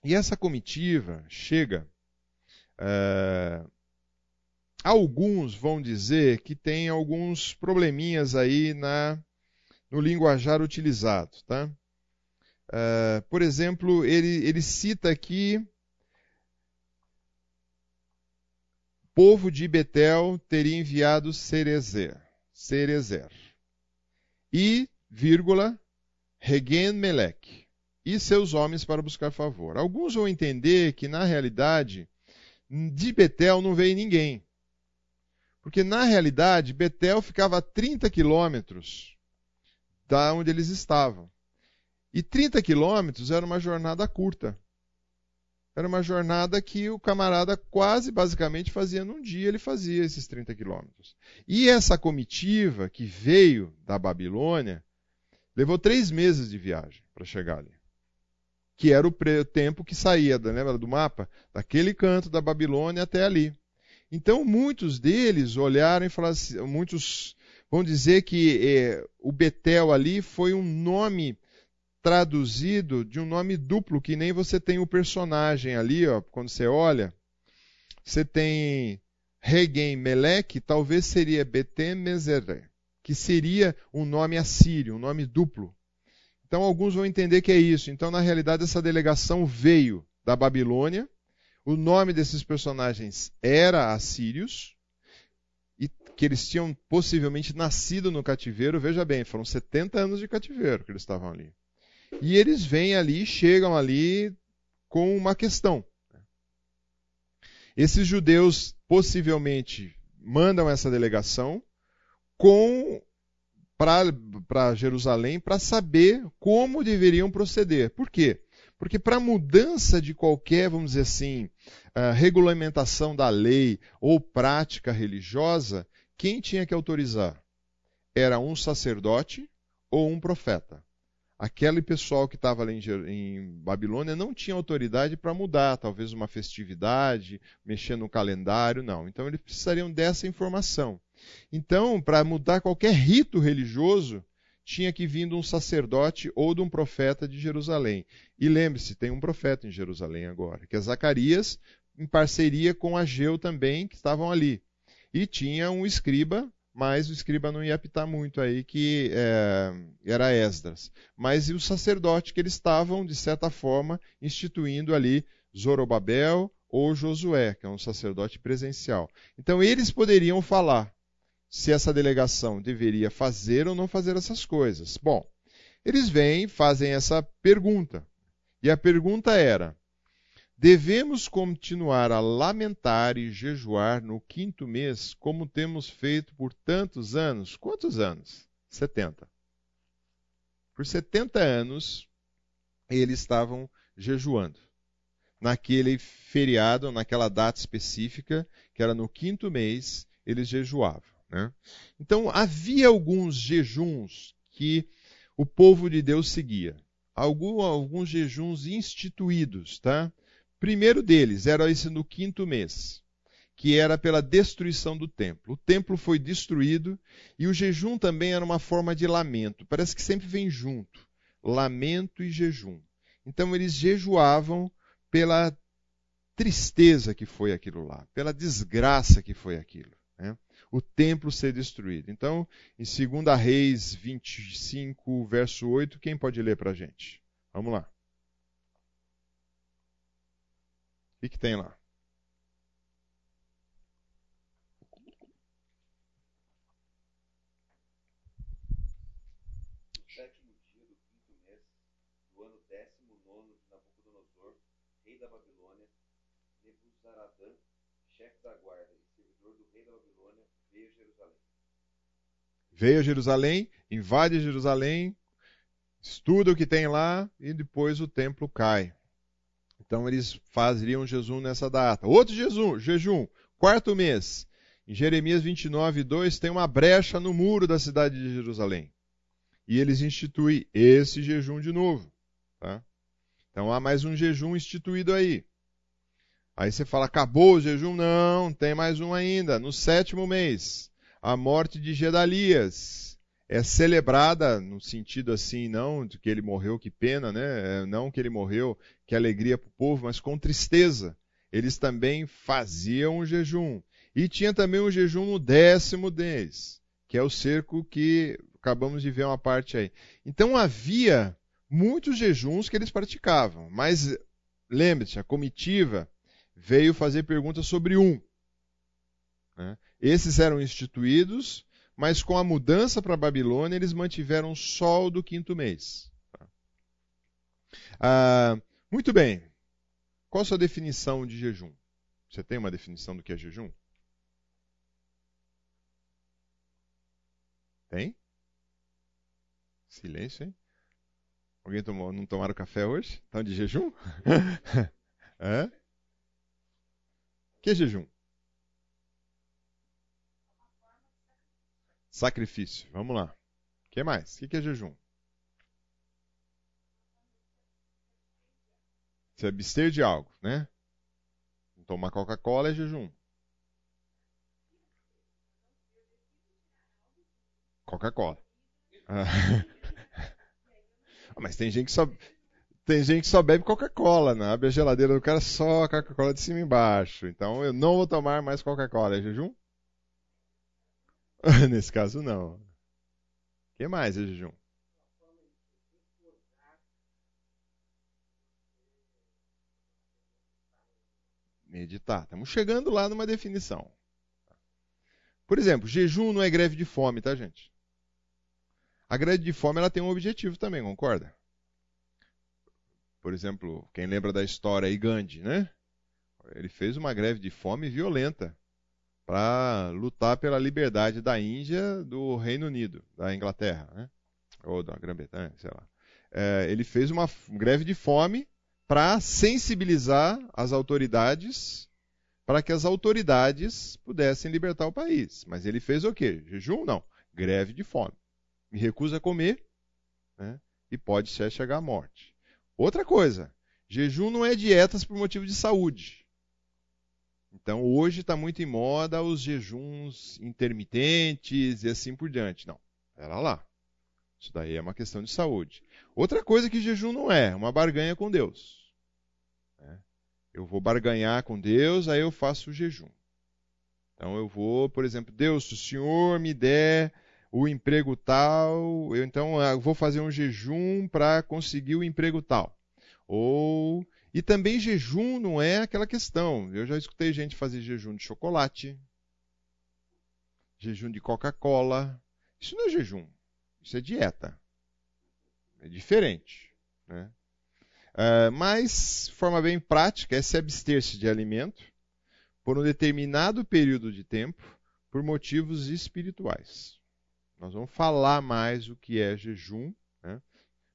E essa comitiva chega. Uh, alguns vão dizer que tem alguns probleminhas aí na, no linguajar utilizado, tá? Uh, por exemplo, ele, ele cita aqui povo de Betel teria enviado Cerezer, Cerezer e, vírgula, Regen Melech e seus homens para buscar favor. Alguns vão entender que, na realidade, de Betel não veio ninguém. Porque, na realidade, Betel ficava a 30 quilômetros da onde eles estavam. E 30 quilômetros era uma jornada curta. Era uma jornada que o camarada quase basicamente fazia num dia, ele fazia esses 30 quilômetros. E essa comitiva que veio da Babilônia levou três meses de viagem para chegar ali. Que era o tempo que saía, lembra do mapa? Daquele canto da Babilônia até ali. Então muitos deles olharam e falaram assim, muitos vão dizer que é, o Betel ali foi um nome traduzido de um nome duplo, que nem você tem o personagem ali, ó, quando você olha. Você tem Regen Melech, talvez seria Betem Mezeré, que seria um nome assírio, um nome duplo. Então alguns vão entender que é isso. Então, na realidade, essa delegação veio da Babilônia. O nome desses personagens era Assírios, e que eles tinham possivelmente nascido no cativeiro. Veja bem, foram 70 anos de cativeiro que eles estavam ali. E eles vêm ali, chegam ali com uma questão. Esses judeus possivelmente mandam essa delegação com para Jerusalém para saber como deveriam proceder. Por quê? Porque para mudança de qualquer, vamos dizer assim, uh, regulamentação da lei ou prática religiosa, quem tinha que autorizar? Era um sacerdote ou um profeta. Aquele pessoal que estava ali em, em, Babilônia não tinha autoridade para mudar, talvez uma festividade, mexer no calendário, não. Então eles precisariam dessa informação. Então, para mudar qualquer rito religioso, tinha que vir de um sacerdote ou de um profeta de Jerusalém. E lembre-se, tem um profeta em Jerusalém agora, que é Zacarias, em parceria com Ageu também, que estavam ali. E tinha um escriba, mas o escriba não ia apitar muito aí, que é, era Esdras. Mas e o sacerdote que eles estavam, de certa forma, instituindo ali Zorobabel ou Josué, que é um sacerdote presencial. Então eles poderiam falar se essa delegação deveria fazer ou não fazer essas coisas. Bom, eles vêm, fazem essa pergunta. E a pergunta era: devemos continuar a lamentar e jejuar no quinto mês, como temos feito por tantos anos? Quantos anos? 70. Por 70 anos, eles estavam jejuando. Naquele feriado, naquela data específica, que era no quinto mês, eles jejuavam. Né? Então havia alguns jejuns que o povo de Deus seguia. Algum, alguns jejuns instituídos. Tá? Primeiro deles era esse no quinto mês, que era pela destruição do templo. O templo foi destruído e o jejum também era uma forma de lamento. Parece que sempre vem junto. Lamento e jejum. Então eles jejuavam pela tristeza que foi aquilo lá, pela desgraça que foi aquilo. Né? o templo ser destruído. Então, em 2 Reis 25, verso 8, quem pode ler para a gente? Vamos lá. O que, que tem lá? sétimo dia do quinto mês do ano décimo nono de Nabucodonosor, rei da Babilônia, Nebuzaradã, chefe da guarda e Babilônia, veio a Jerusalém. Veio a Jerusalém, invade Jerusalém, estuda o que tem lá e depois o templo cai. Então eles fariam jejum nessa data. Outro jejum, jejum quarto mês. Em Jeremias 29, 2 tem uma brecha no muro da cidade de Jerusalém. E eles instituem esse jejum de novo. Tá? Então há mais um jejum instituído aí. Aí você fala, acabou o jejum? Não, tem mais um ainda. No sétimo mês, a morte de Gedalias é celebrada no sentido assim, não de que ele morreu, que pena, né? É, não que ele morreu, que alegria para o povo, mas com tristeza. Eles também faziam o jejum. E tinha também um jejum no décimo mês, que é o cerco que acabamos de ver uma parte aí. Então havia muitos jejuns que eles praticavam, mas lembre-se, a comitiva veio fazer perguntas sobre um. Né? Esses eram instituídos, mas com a mudança para a Babilônia, eles mantiveram só o do quinto mês. Ah, muito bem. Qual a sua definição de jejum? Você tem uma definição do que é jejum? Tem? Silêncio, hein? Alguém tomou, não tomaram café hoje? Estão de jejum? *laughs* é? que jejum? Sacrifício. Vamos lá. O que mais? O que é jejum? Se abster de algo, né? Tomar Coca-Cola é jejum. Coca-Cola. *laughs* Ah. Mas tem gente que só tem gente que só bebe Coca-Cola, né? Abre a geladeira do cara só Coca-Cola de cima e embaixo. Então eu não vou tomar mais Coca-Cola. É jejum? *laughs* Nesse caso, não. O que mais é jejum? Meditar. Estamos chegando lá numa definição. Por exemplo, jejum não é greve de fome, tá, gente? A greve de fome ela tem um objetivo também, concorda? Por exemplo, quem lembra da história aí, Gandhi, né? Ele fez uma greve de fome violenta para lutar pela liberdade da Índia do Reino Unido, da Inglaterra, né? ou da Grã-Bretanha, sei lá. É, ele fez uma greve de fome para sensibilizar as autoridades para que as autoridades pudessem libertar o país. Mas ele fez o quê? Jejum? Não. Greve de fome. Me recusa a comer, né? e pode chegar à morte. Outra coisa, jejum não é dietas por motivo de saúde. Então hoje está muito em moda os jejuns intermitentes e assim por diante. Não, era lá. Isso daí é uma questão de saúde. Outra coisa que jejum não é, uma barganha com Deus. É. Eu vou barganhar com Deus, aí eu faço o jejum. Então eu vou, por exemplo, Deus, se o Senhor me der o emprego tal, eu então eu vou fazer um jejum para conseguir o emprego tal. Ou e também jejum não é aquela questão. Eu já escutei gente fazer jejum de chocolate, jejum de Coca-Cola. Isso não é jejum, isso é dieta. É diferente. Né? Uh, mas, forma bem prática, é se abster-se de alimento por um determinado período de tempo por motivos espirituais. Nós vamos falar mais o que é jejum?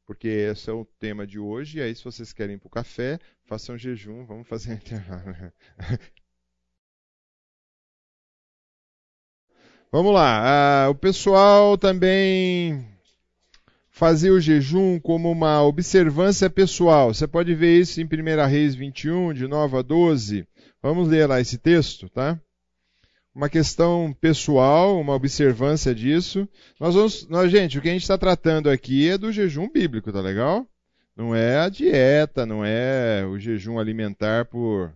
Porque esse é o tema de hoje. E aí, se vocês querem ir para o café, façam jejum, vamos fazer *laughs* intervalo. vamos lá. Ah, o pessoal também fazia o jejum como uma observância pessoal. Você pode ver isso em 1 Reis 21, de 9 a 12. Vamos ler lá esse texto, tá? Uma questão pessoal, uma observância disso. Nós vamos, nós, gente, o que a gente está tratando aqui é do jejum bíblico, tá legal? Não é a dieta, não é o jejum alimentar por,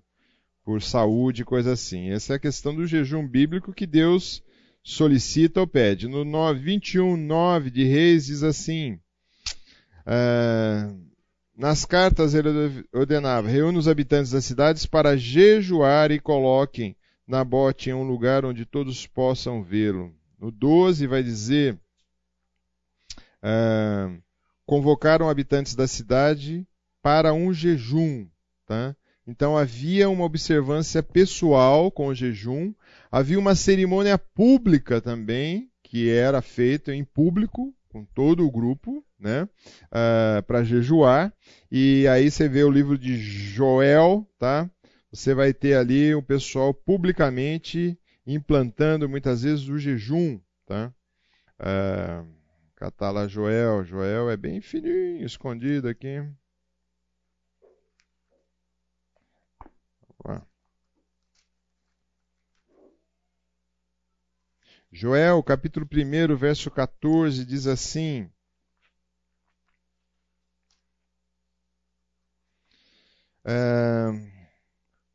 por saúde, coisa assim. Essa é a questão do jejum bíblico que Deus solicita ou pede. No 9, 21, 9 de Reis diz assim: uh, nas cartas ele ordenava: reúna os habitantes das cidades para jejuar e coloquem Nabote em um lugar onde todos possam vê-lo. No 12 vai dizer: ah, convocaram habitantes da cidade para um jejum. Tá? Então havia uma observância pessoal com o jejum, havia uma cerimônia pública também, que era feita em público, com todo o grupo, né, uh, para jejuar. E aí você vê o livro de Joel, tá? Você vai ter ali o pessoal publicamente implantando muitas vezes o jejum, tá? É, catar lá Joel, Joel é bem fininho, escondido aqui. Joel, capítulo 1, verso 14, diz assim: é,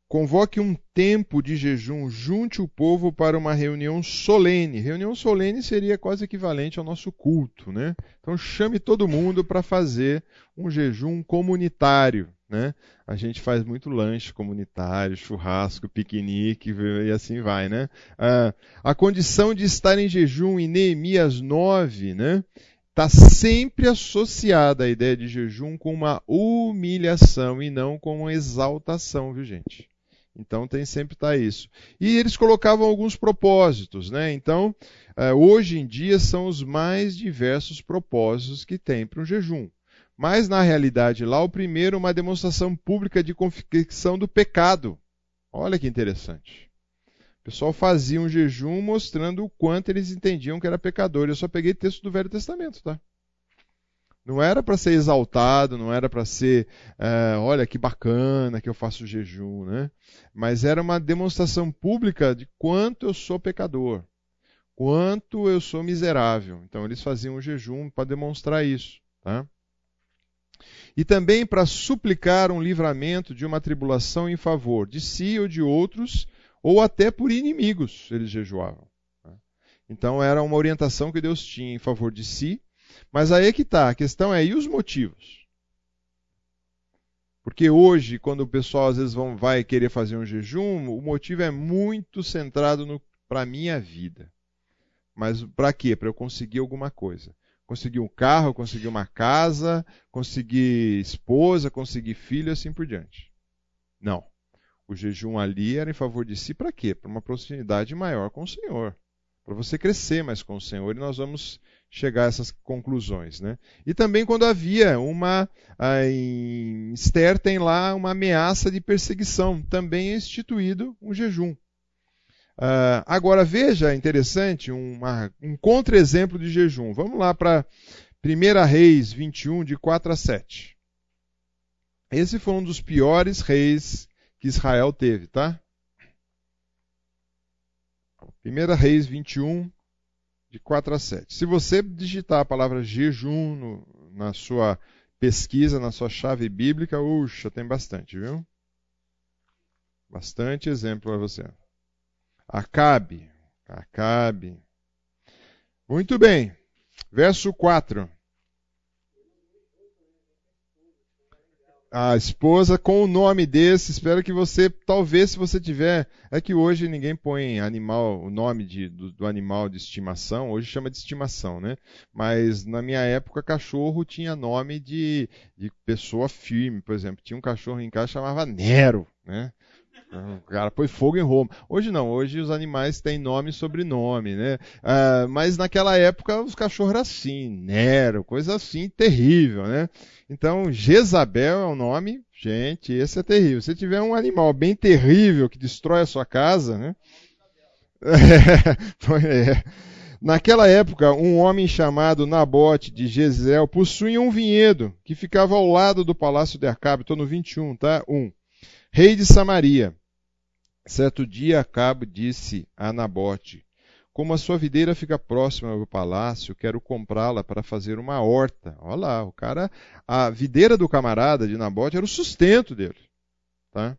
Convoque um tempo de jejum, junte o povo para uma reunião solene. Reunião solene seria quase equivalente ao nosso culto, né? Então chame todo mundo para fazer um jejum comunitário, né? A gente faz muito lanche comunitário, churrasco, piquenique e assim vai, né? Ah, a condição de estar em jejum em Neemias 9, né? Está sempre associada a ideia de jejum com uma humilhação e não com uma exaltação, viu gente? Então tem sempre tá isso. E eles colocavam alguns propósitos, né? Então, eh, hoje em dia são os mais diversos propósitos que tem para um jejum. Mas na realidade lá o primeiro uma demonstração pública de convicção do pecado. Olha que interessante. O pessoal fazia um jejum mostrando o quanto eles entendiam que era pecador. Eu só peguei texto do Velho Testamento, tá? Não era para ser exaltado, não era para ser, uh, olha que bacana que eu faço jejum, né? Mas era uma demonstração pública de quanto eu sou pecador, quanto eu sou miserável. Então eles faziam o jejum para demonstrar isso, tá? E também para suplicar um livramento de uma tribulação em favor de si ou de outros, ou até por inimigos, eles jejuavam. Tá? Então era uma orientação que Deus tinha em favor de si mas aí é que está, a questão é, e os motivos? Porque hoje, quando o pessoal às vezes vão, vai querer fazer um jejum, o motivo é muito centrado para a minha vida. Mas para quê? Para eu conseguir alguma coisa. Conseguir um carro, conseguir uma casa, conseguir esposa, conseguir filho, assim por diante. Não. O jejum ali era em favor de si para quê? Para uma proximidade maior com o Senhor. Para você crescer mais com o Senhor. E nós vamos chegar a essas conclusões. Né? E também quando havia uma. Em Esther tem lá uma ameaça de perseguição, também é instituído um jejum. Uh, agora veja, interessante, uma, um contra-exemplo de jejum. Vamos lá para 1 Reis 21, de 4 a 7. Esse foi um dos piores reis que Israel teve, tá? 1 Reis 21, de 4 a 7. Se você digitar a palavra jejum no, na sua pesquisa, na sua chave bíblica, uxa, tem bastante, viu? Bastante exemplo para você. Acabe. Acabe. Muito bem. Verso 4. A esposa com o nome desse. Espero que você, talvez, se você tiver. É que hoje ninguém põe animal, o nome de, do, do, animal de estimação, hoje chama de estimação, né? Mas na minha época, cachorro tinha nome de, de pessoa firme, por exemplo. Tinha um cachorro em casa chamava Nero, né? O cara põe fogo em Roma. Hoje não, hoje os animais têm nome e sobrenome, né? Ah, mas naquela época os cachorros eram assim, Nero, coisa assim terrível, né? Então, Jezabel é o nome, gente, esse é terrível. Se tiver um animal bem terrível que destrói a sua casa, né? *laughs* É, Naquela época, um homem chamado Nabote de Jezreel possuía um vinhedo que ficava ao lado do palácio de Acabe. Estou no 21, tá? 1 rei de Samaria. Certo dia, Acabe disse a Nabote: Como a sua videira fica próxima ao palácio, quero comprá-la para fazer uma horta. Olha lá, o cara, a videira do camarada de Nabote era o sustento dele. Tá?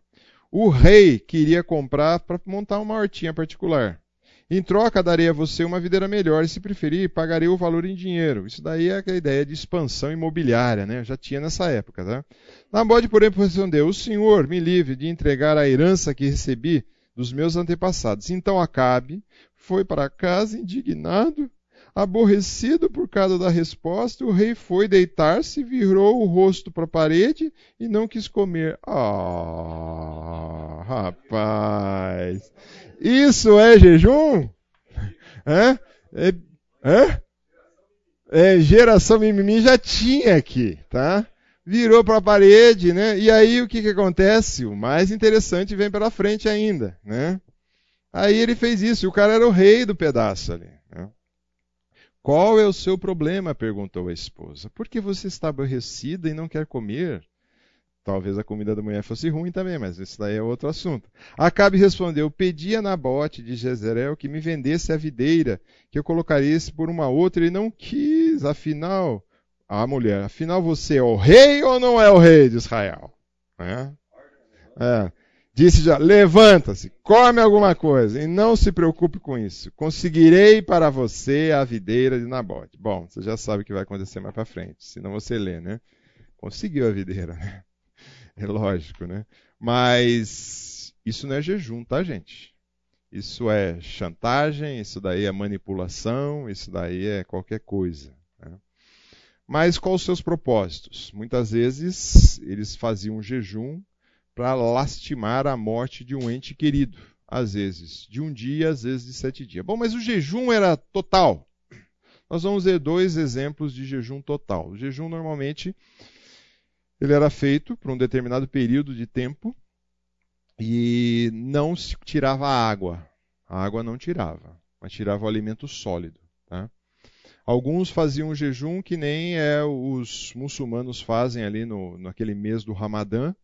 O rei queria comprar para montar uma hortinha particular. Em troca, darei a você uma videira melhor e, se preferir, pagarei o valor em dinheiro. Isso daí é a ideia de expansão imobiliária, né? Já tinha nessa época, tá? Nabode, porém, respondeu: O senhor me livre de entregar a herança que recebi dos meus antepassados. Então Acabe foi para casa indignado, aborrecido por causa da resposta. O rei foi deitar-se, virou o rosto para a parede e não quis comer. Ah, rapaz! Isso é jejum? É? É, é? é geração mimimi já tinha aqui, tá? Virou para a parede, né? E aí o que, que acontece? O mais interessante vem pela frente ainda, né? Aí ele fez isso, o cara era o rei do pedaço ali. Né? Qual é o seu problema? perguntou a esposa. Por que você está aborrecida e não quer comer? Talvez a comida da mulher fosse ruim também, mas isso daí é outro assunto. Acabe respondeu: Pedi a Nabote de Jezreel que me vendesse a videira, que eu colocaria por uma outra, e não quis. Afinal, a mulher, afinal você é o rei ou não é o rei de Israel? É. É. Disse já: Levanta-se, come alguma coisa e não se preocupe com isso. Conseguirei para você a videira de Nabote. Bom, você já sabe o que vai acontecer mais para frente, senão você lê, né? Conseguiu a videira, né? *laughs* É lógico, né? Mas isso não é jejum, tá, gente? Isso é chantagem, isso daí é manipulação, isso daí é qualquer coisa. Né? Mas quais os seus propósitos? Muitas vezes eles faziam jejum para lastimar a morte de um ente querido. Às vezes de um dia, às vezes de sete dias. Bom, mas o jejum era total. Nós vamos ver dois exemplos de jejum total. O jejum normalmente ele era feito por um determinado período de tempo e não se tirava água. A água não tirava, mas tirava o alimento sólido. Tá? Alguns faziam jejum que nem é, os muçulmanos fazem ali no, naquele mês do Ramadã,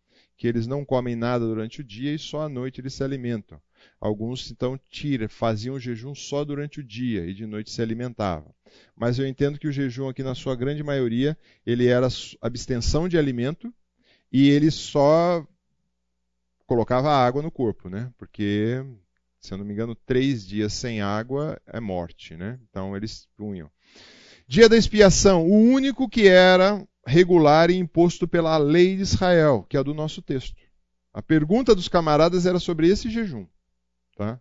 que eles não comem nada durante o dia e só à noite eles se alimentam. Alguns então tira, faziam jejum só durante o dia e de noite se alimentavam. Mas eu entendo que o jejum aqui na sua grande maioria, ele era abstenção de alimento e ele só colocava água no corpo, né? Porque, se eu não me engano, três dias sem água é morte, né? Então eles punham. Dia da expiação, o único que era regular e imposto pela lei de Israel, que é a do nosso texto. A pergunta dos camaradas era sobre esse jejum. Tá?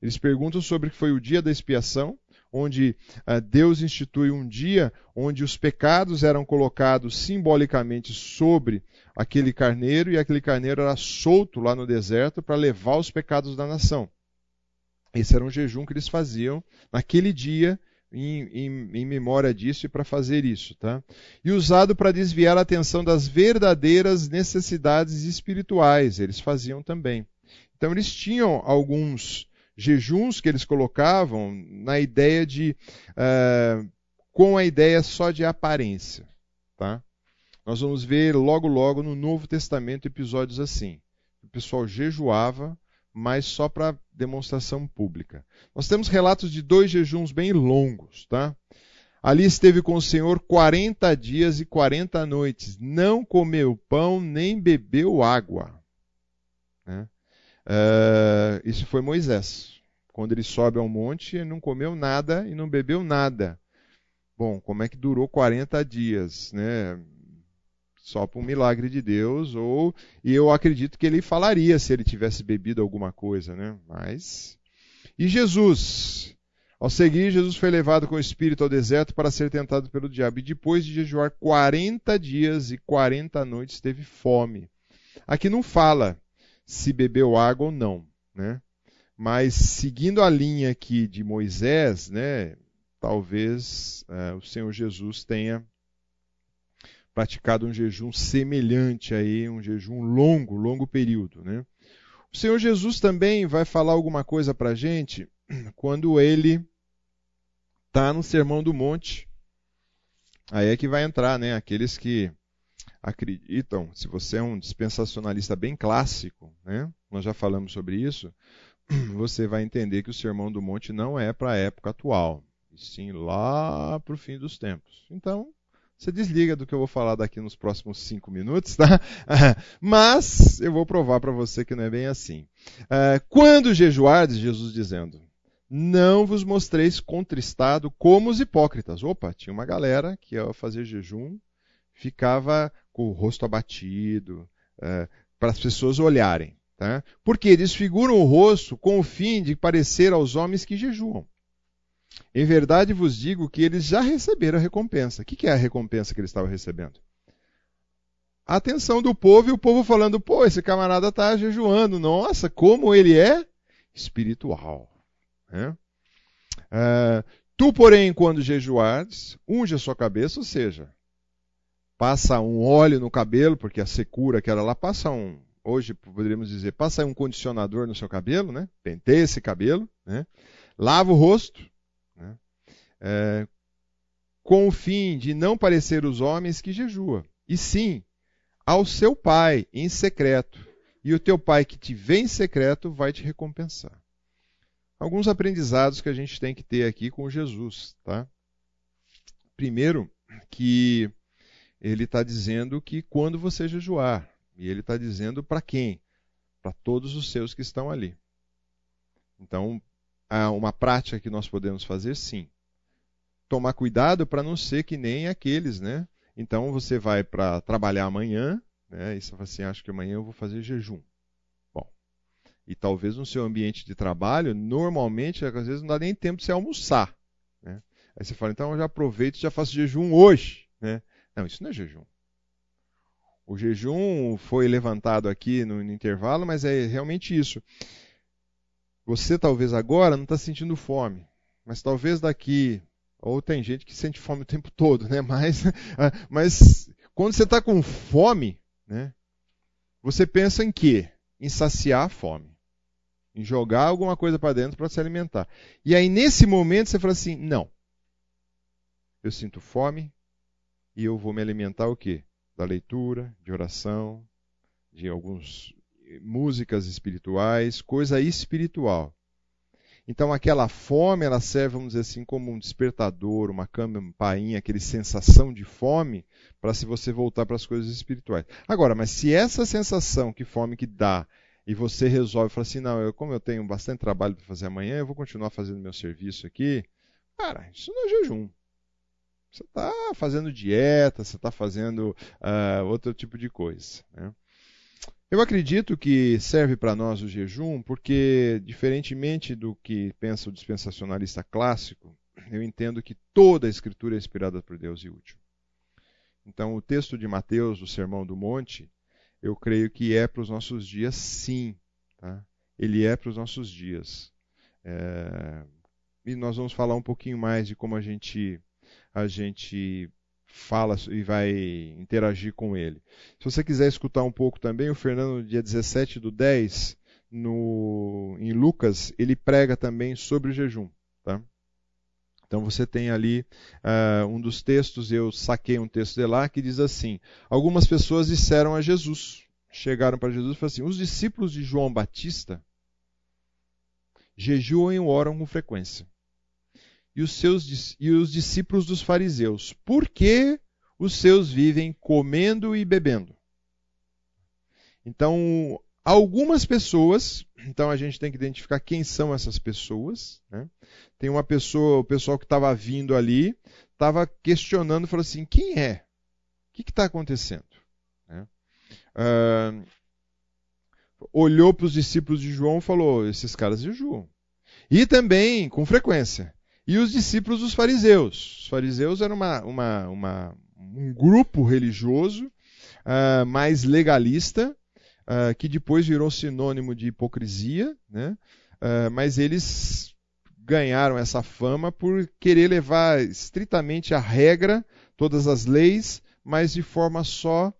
Eles perguntam sobre que foi o dia da expiação, onde uh, Deus institui um dia onde os pecados eram colocados simbolicamente sobre aquele carneiro e aquele carneiro era solto lá no deserto para levar os pecados da nação. Esse era um jejum que eles faziam naquele dia em, em, em, memória disso e para fazer isso, tá? E usado para desviar a atenção das verdadeiras necessidades espirituais, eles faziam também. Então eles tinham alguns jejuns que eles colocavam na ideia de uh, com a ideia só de aparência. Tá? Nós vamos ver logo logo no Novo Testamento episódios assim. O pessoal jejuava, mas só para demonstração pública. Nós temos relatos de dois jejuns bem longos, tá? Ali esteve com o Senhor 40 dias e 40 noites, não comeu pão nem bebeu água. Né? Uh, isso foi Moisés. Quando ele sobe ao monte, ele não comeu nada e não bebeu nada. Bom, como é que durou 40 dias? Né? Só por um milagre de Deus, ou e eu acredito que ele falaria se ele tivesse bebido alguma coisa, né? Mas e Jesus, ao seguir, Jesus foi levado com o Espírito ao deserto para ser tentado pelo diabo. E depois de jejuar 40 dias e 40 noites, teve fome. Aqui não fala se bebeu água ou não, né? Mas seguindo a linha aqui de Moisés, né? Talvez é, o Senhor Jesus tenha praticado um jejum semelhante aí, um jejum longo, longo período. Né? O Senhor Jesus também vai falar alguma coisa para a gente *clears throat* quando ele está no Sermão do Monte. Aí é que vai entrar, né? Aqueles que acreditam, se você é um dispensacionalista bem clássico, né? Nós já falamos sobre isso. *clears throat* Você vai entender que o Sermão do Monte não é para a época atual, e sim lá para o fim dos tempos. Então, você desliga do que eu vou falar daqui nos próximos cinco minutos, tá? *laughs* Mas eu vou provar para você que não é bem assim. É, quando jejuardes, Jesus dizendo, não vos mostreis contristado como os hipócritas. Opa, tinha uma galera que ao fazer jejum ficava com o rosto abatido, é, para as pessoas olharem. Tá? Porque desfiguram o rosto com o fim de parecer aos homens que jejuam. Em verdade vos digo que eles já receberam a recompensa. O que é a recompensa que eles estavam recebendo? A atenção do povo e o povo falando: pô, esse camarada está jejuando. Nossa, como ele é espiritual. É? É, tu, porém, quando jejuares, unge a sua cabeça, ou seja, passa um óleo no cabelo, porque a secura que era lá, passa um, hoje poderíamos dizer, passa um condicionador no seu cabelo, né? penteia esse cabelo, né? lava o rosto, né? É, com o fim de não parecer os homens que jejua, e sim ao seu pai em secreto, e o teu pai que te vê em secreto vai te recompensar. Alguns aprendizados que a gente tem que ter aqui com Jesus, tá? Primeiro, que ele está dizendo que quando você jejuar, e ele está dizendo para quem? Para todos os seus que estão ali. Então, uma prática que nós podemos fazer, sim. Tomar cuidado para não ser que nem aqueles, né? Então você vai para trabalhar amanhã, né? E você fala assim, acho que amanhã eu vou fazer jejum. Bom, e talvez no seu ambiente de trabalho, normalmente, às vezes não dá nem tempo de você almoçar. Né? Aí você fala, então eu já aproveito e já faço jejum hoje. Né? Não, isso não é jejum. O jejum foi levantado aqui no, no intervalo, mas é realmente isso. Você talvez agora não está sentindo fome, mas talvez daqui, ou tem gente que sente fome o tempo todo, né? *laughs* Mas, mas quando você está com fome, né? Você pensa em quê? Em saciar a fome, em jogar alguma coisa para dentro para se alimentar. E aí nesse momento você fala assim, não, eu sinto fome e eu vou me alimentar o quê? Da leitura, de oração, de alguns músicas espirituais, coisa espiritual. Então aquela fome, ela serve, vamos dizer assim, como um despertador, uma campainha, aquele sensação de fome, para se você voltar para as coisas espirituais. Agora, mas se essa sensação que fome que dá, e você resolve, fala assim, não, eu, como eu tenho bastante trabalho para fazer amanhã, eu vou continuar fazendo meu serviço aqui, cara, isso não é jejum. Você está fazendo dieta, você está fazendo uh, outro tipo de coisa. Né? Eu acredito que serve para nós o jejum porque, diferentemente do que pensa o dispensacionalista clássico, eu entendo que toda a Escritura é inspirada por Deus e útil. Então, o texto de Mateus, do Sermão do Monte, eu creio que é para os nossos dias, sim. Tá? Ele é para os nossos dias. É... E nós vamos falar um pouquinho mais de como a gente, a gente fala e vai interagir com ele. Se você quiser escutar um pouco também, o Fernando, dia 17 do 10, no, em Lucas, ele prega também sobre o jejum. Tá? Então você tem ali uh, um dos textos, eu saquei um texto de lá que diz assim: Algumas pessoas disseram a Jesus, chegaram para Jesus e falaram assim: Os discípulos de João Batista jejuam e oram com frequência. E os, seus, e os discípulos dos fariseus, por que os seus vivem comendo e bebendo? Então, algumas pessoas, então a gente tem que identificar quem são essas pessoas. Né? Tem uma pessoa, o pessoal que estava vindo ali, estava questionando, falou assim: quem é? O que está acontecendo? Né? Uh, olhou para os discípulos de João e falou: esses caras jejuam. E também, com frequência. E os discípulos dos fariseus. Os fariseus eram uma, uma, uma, um grupo religioso uh, mais legalista, uh, que depois virou sinônimo de hipocrisia, né? Uh, mas eles ganharam essa fama por querer levar estritamente a regra, todas as leis, mas de forma só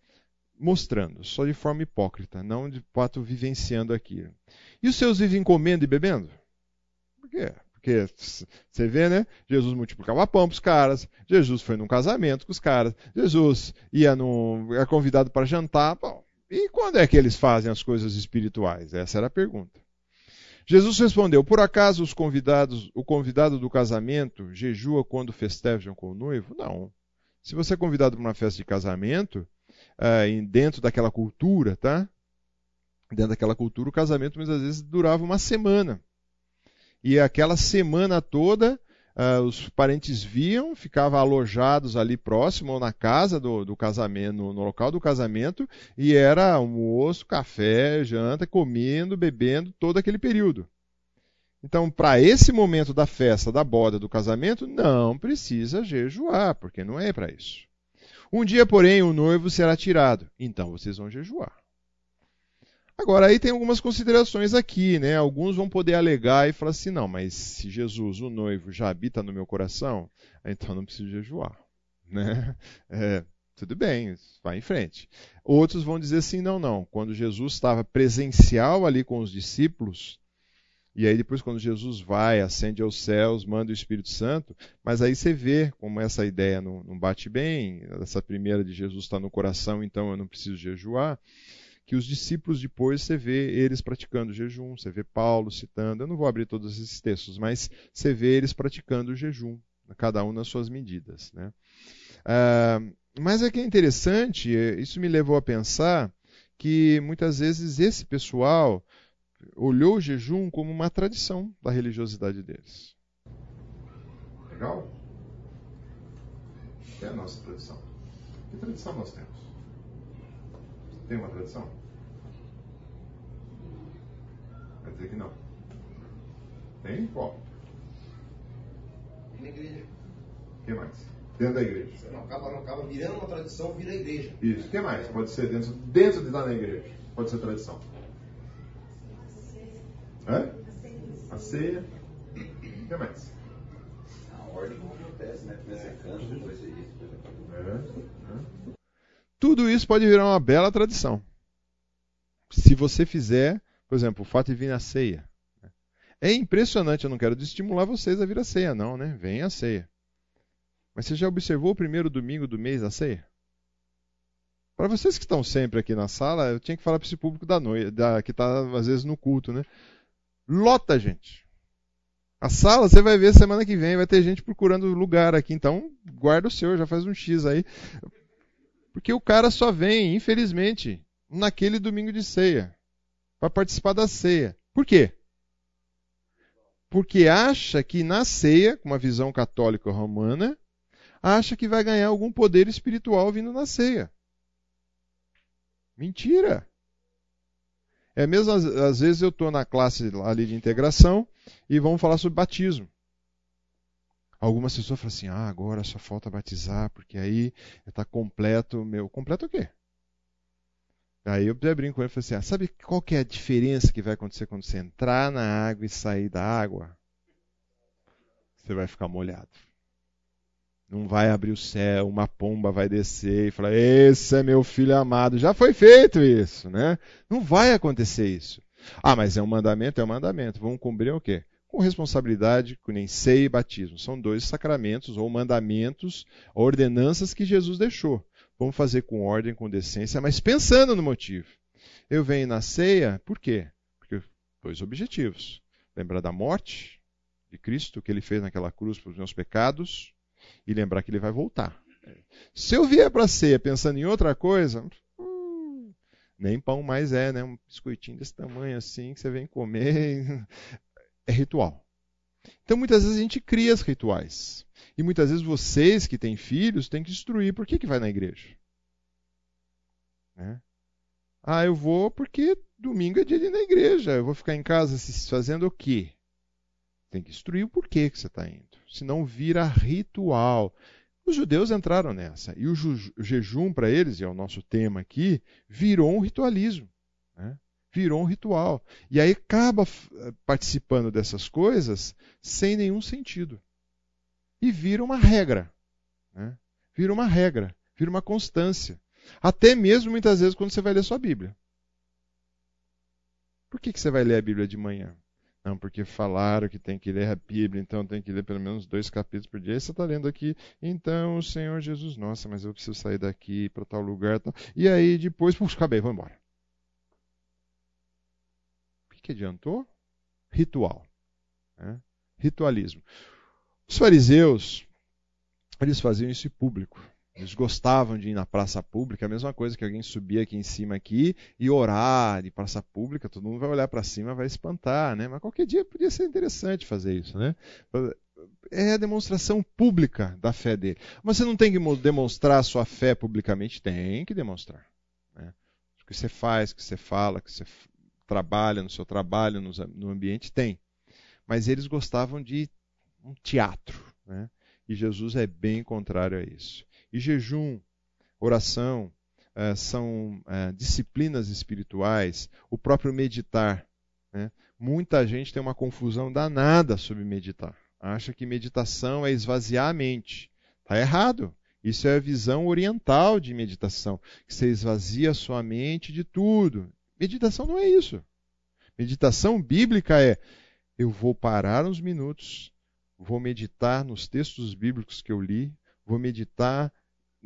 mostrando, só de forma hipócrita, não de fato vivenciando aquilo. E os seus vivem comendo e bebendo? Por quê? Porque você vê, né? Jesus multiplicava pão para os caras, Jesus foi num casamento com os caras, Jesus ia no, é convidado para jantar. Bom, e quando é que eles fazem as coisas espirituais? Essa era a pergunta. Jesus respondeu: Por acaso os convidados, o convidado do casamento jejua quando festejam com o noivo? Não. Se você é convidado para uma festa de casamento, uh, dentro daquela cultura, tá? Dentro daquela cultura, o casamento muitas vezes durava uma semana. E aquela semana toda Uh, os parentes viam, ficavam alojados ali próximo ou na casa do, do casamento, no, no, local do casamento, e era almoço, café, janta, comendo, bebendo, todo aquele período. Então, para esse momento da festa, da boda, do casamento, não precisa jejuar, porque não é para isso. Um dia, porém, o noivo será tirado, então vocês vão jejuar. Agora, aí tem algumas considerações aqui, né? Alguns vão poder alegar e falar assim: não, mas se Jesus, o noivo, já habita no meu coração, então não preciso jejuar. *laughs* Né? É, tudo bem, vai em frente. Outros vão dizer assim: não, não. Quando Jesus estava presencial ali com os discípulos, e aí depois quando Jesus vai, ascende aos céus, manda o Espírito Santo, mas aí você vê como essa ideia não, não bate bem, essa primeira de Jesus está no coração, então eu não preciso jejuar que os discípulos depois você vê eles praticando jejum, você vê Paulo citando, eu não vou abrir todos esses textos, mas você vê eles praticando o jejum, cada um nas suas medidas. Né? Ah, mas é que é interessante, isso me levou a pensar que muitas vezes esse pessoal olhou o jejum como uma tradição da religiosidade deles. Legal? É a nossa tradição. Que tradição nós temos? Tem uma tradição? Vai dizer que não. Tem? Qual? Na igreja. O que mais? Dentro da igreja. Não acaba, não acaba virando uma tradição, vira a igreja. Isso. O que mais? Pode ser dentro, dentro de estar na igreja. Pode ser tradição. É? A ceia. O que mais? A ordem como acontece, né? Primeiro você canta, depois você isso, depois É. Tudo isso pode virar uma bela tradição. Se você fizer, por exemplo, o fato de vir na ceia. É impressionante, eu não quero estimular vocês a vir à ceia, não, né? Vem a ceia. Mas você já observou o primeiro domingo do mês da ceia? Para vocês que estão sempre aqui na sala, eu tinha que falar para esse público da noite, da, que está às vezes no culto, né? Lota, gente. A sala, você vai ver semana que vem, vai ter gente procurando lugar aqui, então guarda o seu, já faz um X aí. Porque o cara só vem, infelizmente, naquele domingo de ceia, para participar da ceia. Por quê? Porque acha que na ceia, com uma visão católica romana, acha que vai ganhar algum poder espiritual vindo na ceia. Mentira! É mesmo, às, vezes eu estou na classe ali de integração e vamos falar sobre batismo. Algumas pessoas falam assim: ah, agora só falta batizar, porque aí está completo meu. Completo o quê? Aí eu brinco com ele e falo assim: ah, sabe qual que é a diferença que vai acontecer quando você entrar na água e sair da água? Você vai ficar molhado. Não vai abrir o céu, uma pomba vai descer e falar: Esse é meu filho amado. Já foi feito isso, né? Não vai acontecer isso. Ah, mas é um mandamento, é um mandamento. Vamos cumprir o quê? Com responsabilidade, ceia e batismo. São dois sacramentos ou mandamentos, ordenanças que Jesus deixou. Vamos fazer com ordem, com decência, mas pensando no motivo. Eu venho na ceia, por quê? Porque dois objetivos. Lembrar da morte de Cristo, que ele fez naquela cruz para os meus pecados, e lembrar que ele vai voltar. Se eu vier para a ceia pensando em outra coisa, hum, nem pão mais é, né? Um biscoitinho desse tamanho assim que você vem comer. É ritual. Então muitas vezes a gente cria os rituais. E muitas vezes vocês que têm filhos têm que instruir por que, que vai na igreja. Né? Ah, eu vou porque domingo é dia de ir na igreja. Eu vou ficar em casa fazendo o quê? Tem que instruir o porquê que você está indo. Senão vira ritual. Os judeus entraram nessa. E o, jejum para eles, e é o nosso tema aqui, virou um ritualismo. Né? Virou um ritual. E aí acaba eh, participando dessas coisas sem nenhum sentido. E vira uma regra. Né? Vira uma regra. Vira uma constância. Até mesmo muitas vezes quando você vai ler sua Bíblia. Por que, que você vai ler a Bíblia de manhã? Não, porque falaram que tem que ler a Bíblia, então tem que ler pelo menos dois capítulos por dia. Aí você está lendo aqui, então o Senhor Jesus, nossa, mas eu preciso sair daqui para tal lugar. Tal. E aí depois, puxa, acabei, vou embora. Que, adiantou? Ritual. Né? Ritualismo. Os fariseus, eles faziam isso em público. Eles gostavam de ir na praça pública, a mesma coisa que alguém subir aqui em cima aqui e orar de praça pública, todo mundo vai olhar para cima, vai espantar, né? Mas qualquer dia podia ser interessante fazer isso, né? É a demonstração pública da fé dele. Mas você não tem que demonstrar a sua fé publicamente, tem que demonstrar. Né? O que você faz, o que você fala, o que você trabalha no seu trabalho, no ambiente, tem. Mas eles gostavam de um teatro, né? E Jesus é bem contrário a isso. E jejum, oração, é, são é, disciplinas espirituais, o próprio meditar. Né? Muita gente tem uma confusão danada sobre meditar. Acha que meditação é esvaziar a mente. Está errado. Isso é a visão oriental de meditação, que você esvazia a sua mente de tudo. Meditação não é isso. Meditação bíblica é eu vou parar uns minutos, vou meditar nos textos bíblicos que eu li, vou meditar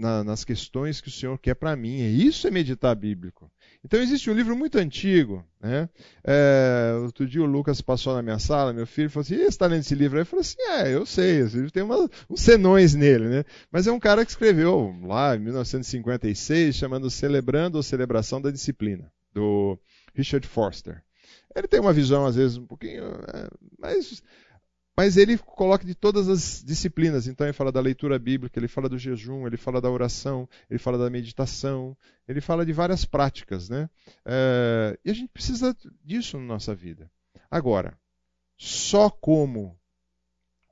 na, nas questões que o Senhor quer para mim. E isso é meditar bíblico. Então existe um livro muito antigo. Né? É, outro dia o Lucas passou na minha sala, meu filho falou assim: você está lendo esse livro? Aí eu falei assim: é, eu sei, esse livro tem uma, uns senões nele. Né? Mas é um cara que escreveu lá em 1956, chamando Celebrando ou Celebração da Disciplina, do Richard Forster. Ele tem uma visão, às vezes, um pouquinho. É, mas mas ele coloca de todas as disciplinas. Então ele fala da leitura bíblica, ele fala do jejum, ele fala da oração, ele fala da meditação, ele fala de várias práticas. Né? É, e a gente precisa disso na nossa vida. Agora, só como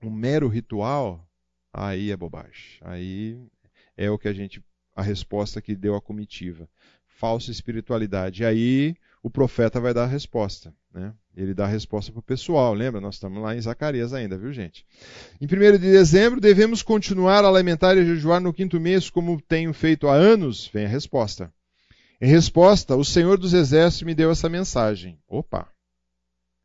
um mero ritual, aí é bobagem. Aí é o que a gente. a resposta que deu a comitiva. Falsa espiritualidade. E aí o profeta vai dar a resposta. Né? Ele dá a resposta para o pessoal. Lembra? Nós estamos lá em Zacarias ainda, viu, gente? Em 1 de dezembro, devemos continuar a lamentar e jejuar no quinto mês, como tenho feito há anos? Vem a resposta. Em resposta, o Senhor dos Exércitos me deu essa mensagem. Opa!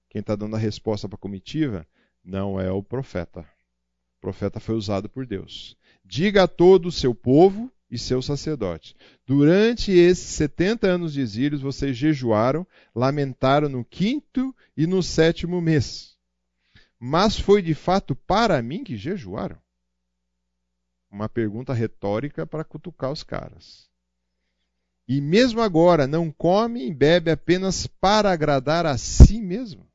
Quem está dando a resposta para a comitiva não é o profeta. O profeta foi usado por Deus. Diga a todo o seu povo e seus sacerdotes. Durante esses 70 anos de exílios, vocês jejuaram, lamentaram no quinto e no sétimo mês. Mas foi de fato para mim que jejuaram? Uma pergunta retórica para cutucar os caras. E mesmo agora não come e bebe apenas para agradar a si mesmo?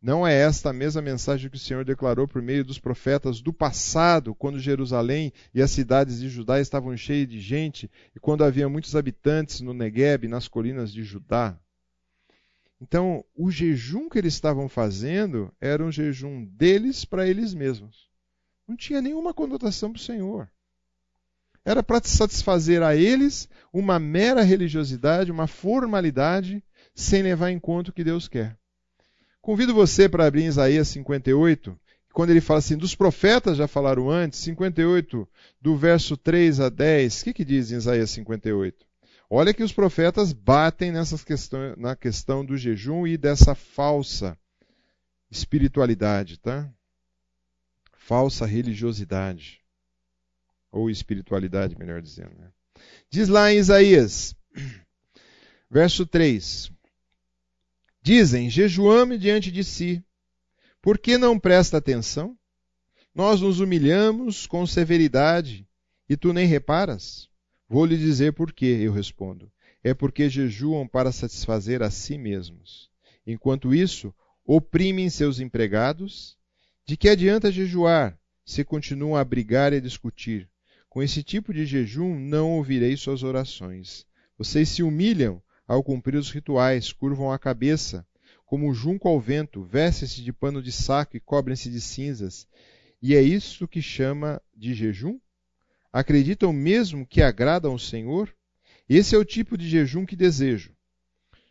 Não é esta a mesma mensagem que o Senhor declarou por meio dos profetas do passado, quando Jerusalém e as cidades de Judá estavam cheias de gente e quando havia muitos habitantes no Negueb nas colinas de Judá? Então, o jejum que eles estavam fazendo era um jejum deles para eles mesmos. Não tinha nenhuma conotação para o Senhor. Era para satisfazer a eles uma mera religiosidade, uma formalidade, sem levar em conta o que Deus quer. Convido você para abrir Isaías 58, quando ele fala assim, dos profetas já falaram antes, 58, do verso 3 a 10, o que, que diz em Isaías 58? Olha que os profetas batem nessas questões, na questão do jejum e dessa falsa espiritualidade, tá? Falsa religiosidade. Ou espiritualidade, melhor dizendo. Né? Diz lá em Isaías, *clears throat* verso 3: Dizem: Jejuame diante de si. Por que não presta atenção? Nós nos humilhamos com severidade e tu nem reparas? Vou lhe dizer por quê, eu respondo. É porque jejuam para satisfazer a si mesmos. Enquanto isso, oprimem seus empregados. De que adianta jejuar se continuam a brigar e a discutir? Com esse tipo de jejum não ouvirei suas orações. Vocês se humilham ao cumprir os rituais, curvam a cabeça, como junco ao vento, vestem-se de pano de saco e cobrem-se de cinzas. E é isso que chama de jejum? Acreditam mesmo que agradam ao Senhor? Esse é o tipo de jejum que desejo.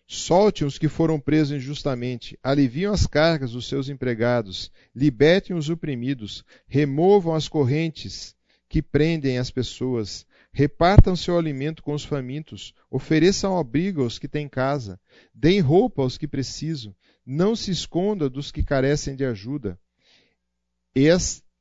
Solte os que foram presos injustamente, aliviam as cargas dos seus empregados, libertem os oprimidos, removam as correntes que prendem as pessoas, repartam seu alimento com os famintos, ofereçam abrigo aos que têm casa, deem roupa aos que precisam, não se esconda dos que carecem de ajuda.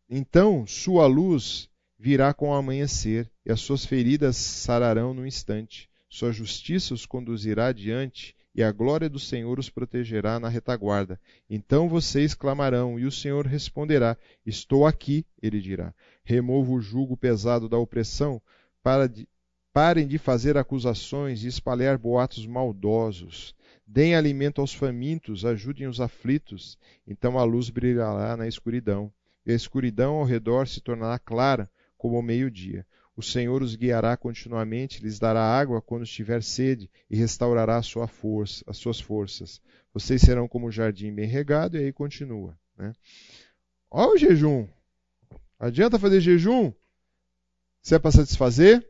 então sua luz virá com o amanhecer, e as suas feridas sararão no instante. Sua justiça os conduzirá adiante, e a glória do Senhor os protegerá na retaguarda. Então vocês clamarão, e o Senhor responderá: Estou aqui, ele dirá. Remova o jugo pesado da opressão, para de, parem de fazer acusações e espalhar boatos maldosos. Deem alimento aos famintos, ajudem os aflitos. Então a luz brilhará na escuridão, e a escuridão ao redor se tornará clara como ao meio-dia. O Senhor os guiará continuamente, lhes dará água quando estiver sede e restaurará sua força, as suas forças. Vocês serão como o jardim bem regado, e aí continua. Né? Olha o jejum. Adianta fazer jejum? Se é para satisfazer,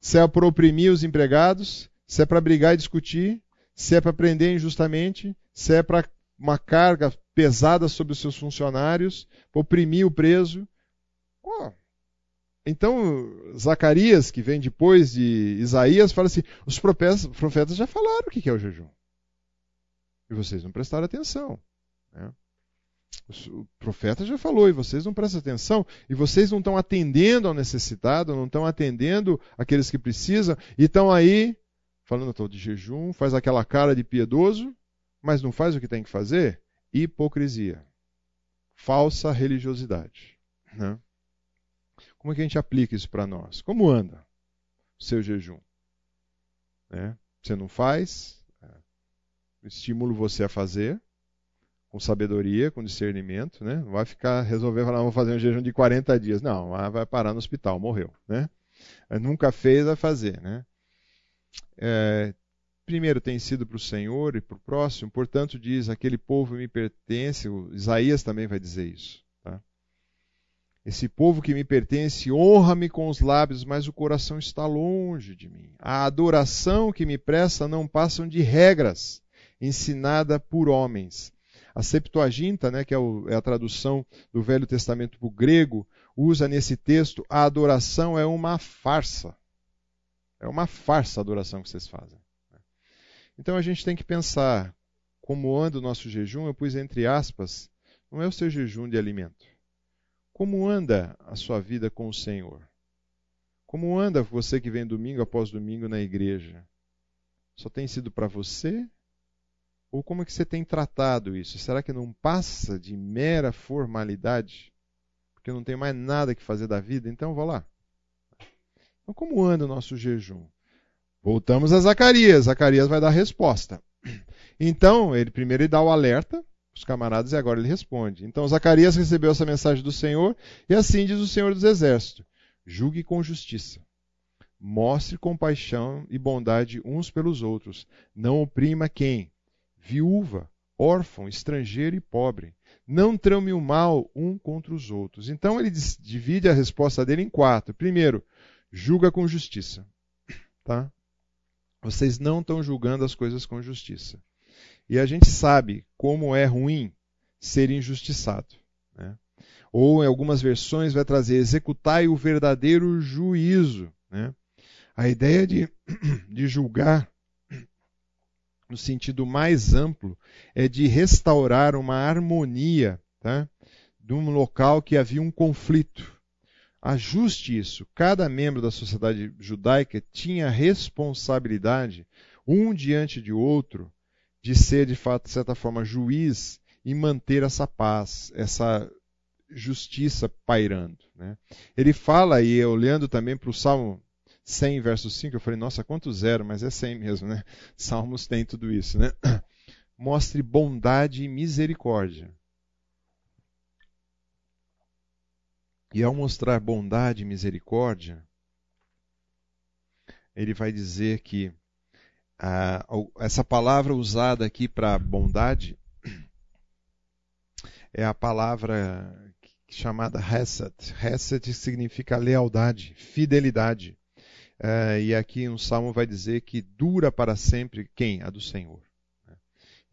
se é para oprimir os empregados, se é para brigar e discutir, se é para prender injustamente, se é para uma carga pesada sobre os seus funcionários, oprimir o preso. Oh, então, Zacarias, que vem depois de Isaías, fala assim: os profetas já falaram o que é o jejum. E vocês não prestaram atenção. Né? O profeta já falou e vocês não prestam atenção, e vocês não estão atendendo ao necessitado, não estão atendendo aqueles que precisam, e estão aí falando todo de jejum, faz aquela cara de piedoso, mas não faz o que tem que fazer? Hipocrisia. Falsa religiosidade. Né? Como é que a gente aplica isso para nós? Como anda o seu jejum? Né? Você não faz? É. Estimulo você a fazer com sabedoria, com discernimento, né? Não vai ficar resolver falar, vou fazer um jejum de 40 dias. Não, vai parar no hospital, morreu, né? Nunca fez, vai fazer, né? É, primeiro tem sido para o Senhor e para o próximo, portanto diz, aquele povo me pertence, Isaías também vai dizer isso. Esse povo que me pertence honra-me com os lábios, mas o coração está longe de mim. A adoração que me presta não passam de regras ensinada por homens. A Septuaginta, né, que é, o, é a tradução do Velho Testamento para o grego, usa nesse texto a adoração é uma farsa. É uma farsa a adoração que vocês fazem. Então a gente tem que pensar como anda o nosso jejum. Eu pus entre aspas, não é o seu jejum de alimento como anda a sua vida com o Senhor? Como anda você que vem domingo após domingo na igreja? Só tem sido para você? Ou como é que você tem tratado isso? Será que não passa de mera formalidade? Porque não tem mais nada que fazer da vida? Então vou lá. Então como anda o nosso jejum? Voltamos a Zacarias. Zacarias vai dar resposta. Então, ele primeiro ele dá o alerta, os camaradas e agora ele responde. Então Zacarias recebeu essa mensagem do Senhor e assim diz o Senhor dos Exércitos: julgue com justiça. Mostre compaixão e bondade uns pelos outros. Não oprima quem? Viúva, órfão, estrangeiro e pobre. Não trame o mal um contra os outros. Então ele divide a resposta dele em quatro. Primeiro, julga com justiça. Tá? Vocês não estão julgando as coisas com justiça. E a gente sabe como é ruim ser injustiçado. Né? Ou em algumas versões vai trazer executai o verdadeiro juízo. Né? A ideia de, *clears throat* de julgar no sentido mais amplo, é de restaurar uma harmonia tá? de um local que havia um conflito. Ajuste isso. Cada membro da sociedade judaica tinha responsabilidade, um diante de outro, de ser, de fato, de certa forma, juiz e manter essa paz, essa justiça pairando. Né? Ele fala aí, olhando também para o Salmo 100, verso 5, eu falei, nossa, quanto zero, mas é 100 mesmo, né? *laughs* Salmos tem tudo isso, né? *clears throat* Mostre bondade e misericórdia. E ao mostrar bondade e misericórdia, ele vai dizer que ah, essa palavra usada aqui para bondade *clears throat* é a palavra chamada Hesed. Hesed significa lealdade, fidelidade. Uh, e aqui um salmo vai dizer que dura para sempre quem? A do Senhor.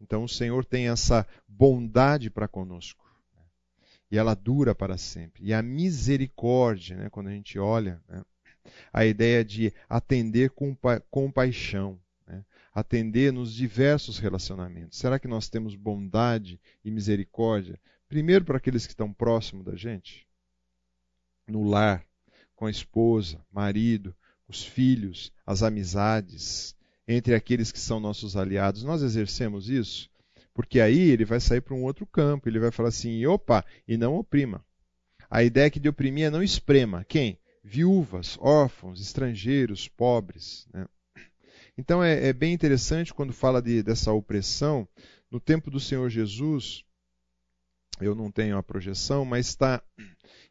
Então o Senhor tem essa bondade para conosco. E ela dura para sempre. E a misericórdia, né, quando a gente olha, né, a ideia de atender com compaixão, né, atender nos diversos relacionamentos. Será que nós temos bondade e misericórdia? Primeiro para aqueles que estão próximos da gente, no lar, com a esposa, marido, os filhos, as amizades, entre aqueles que são nossos aliados. Nós exercemos isso? Porque aí ele vai sair para um outro campo, ele vai falar assim: opa, e não oprima. A ideia é que de oprimir é não esprema. Quem? Viúvas, órfãos, estrangeiros, pobres. Né? Então é, é, bem interessante quando fala de, dessa opressão. No tempo do Senhor Jesus, eu não tenho a projeção, mas está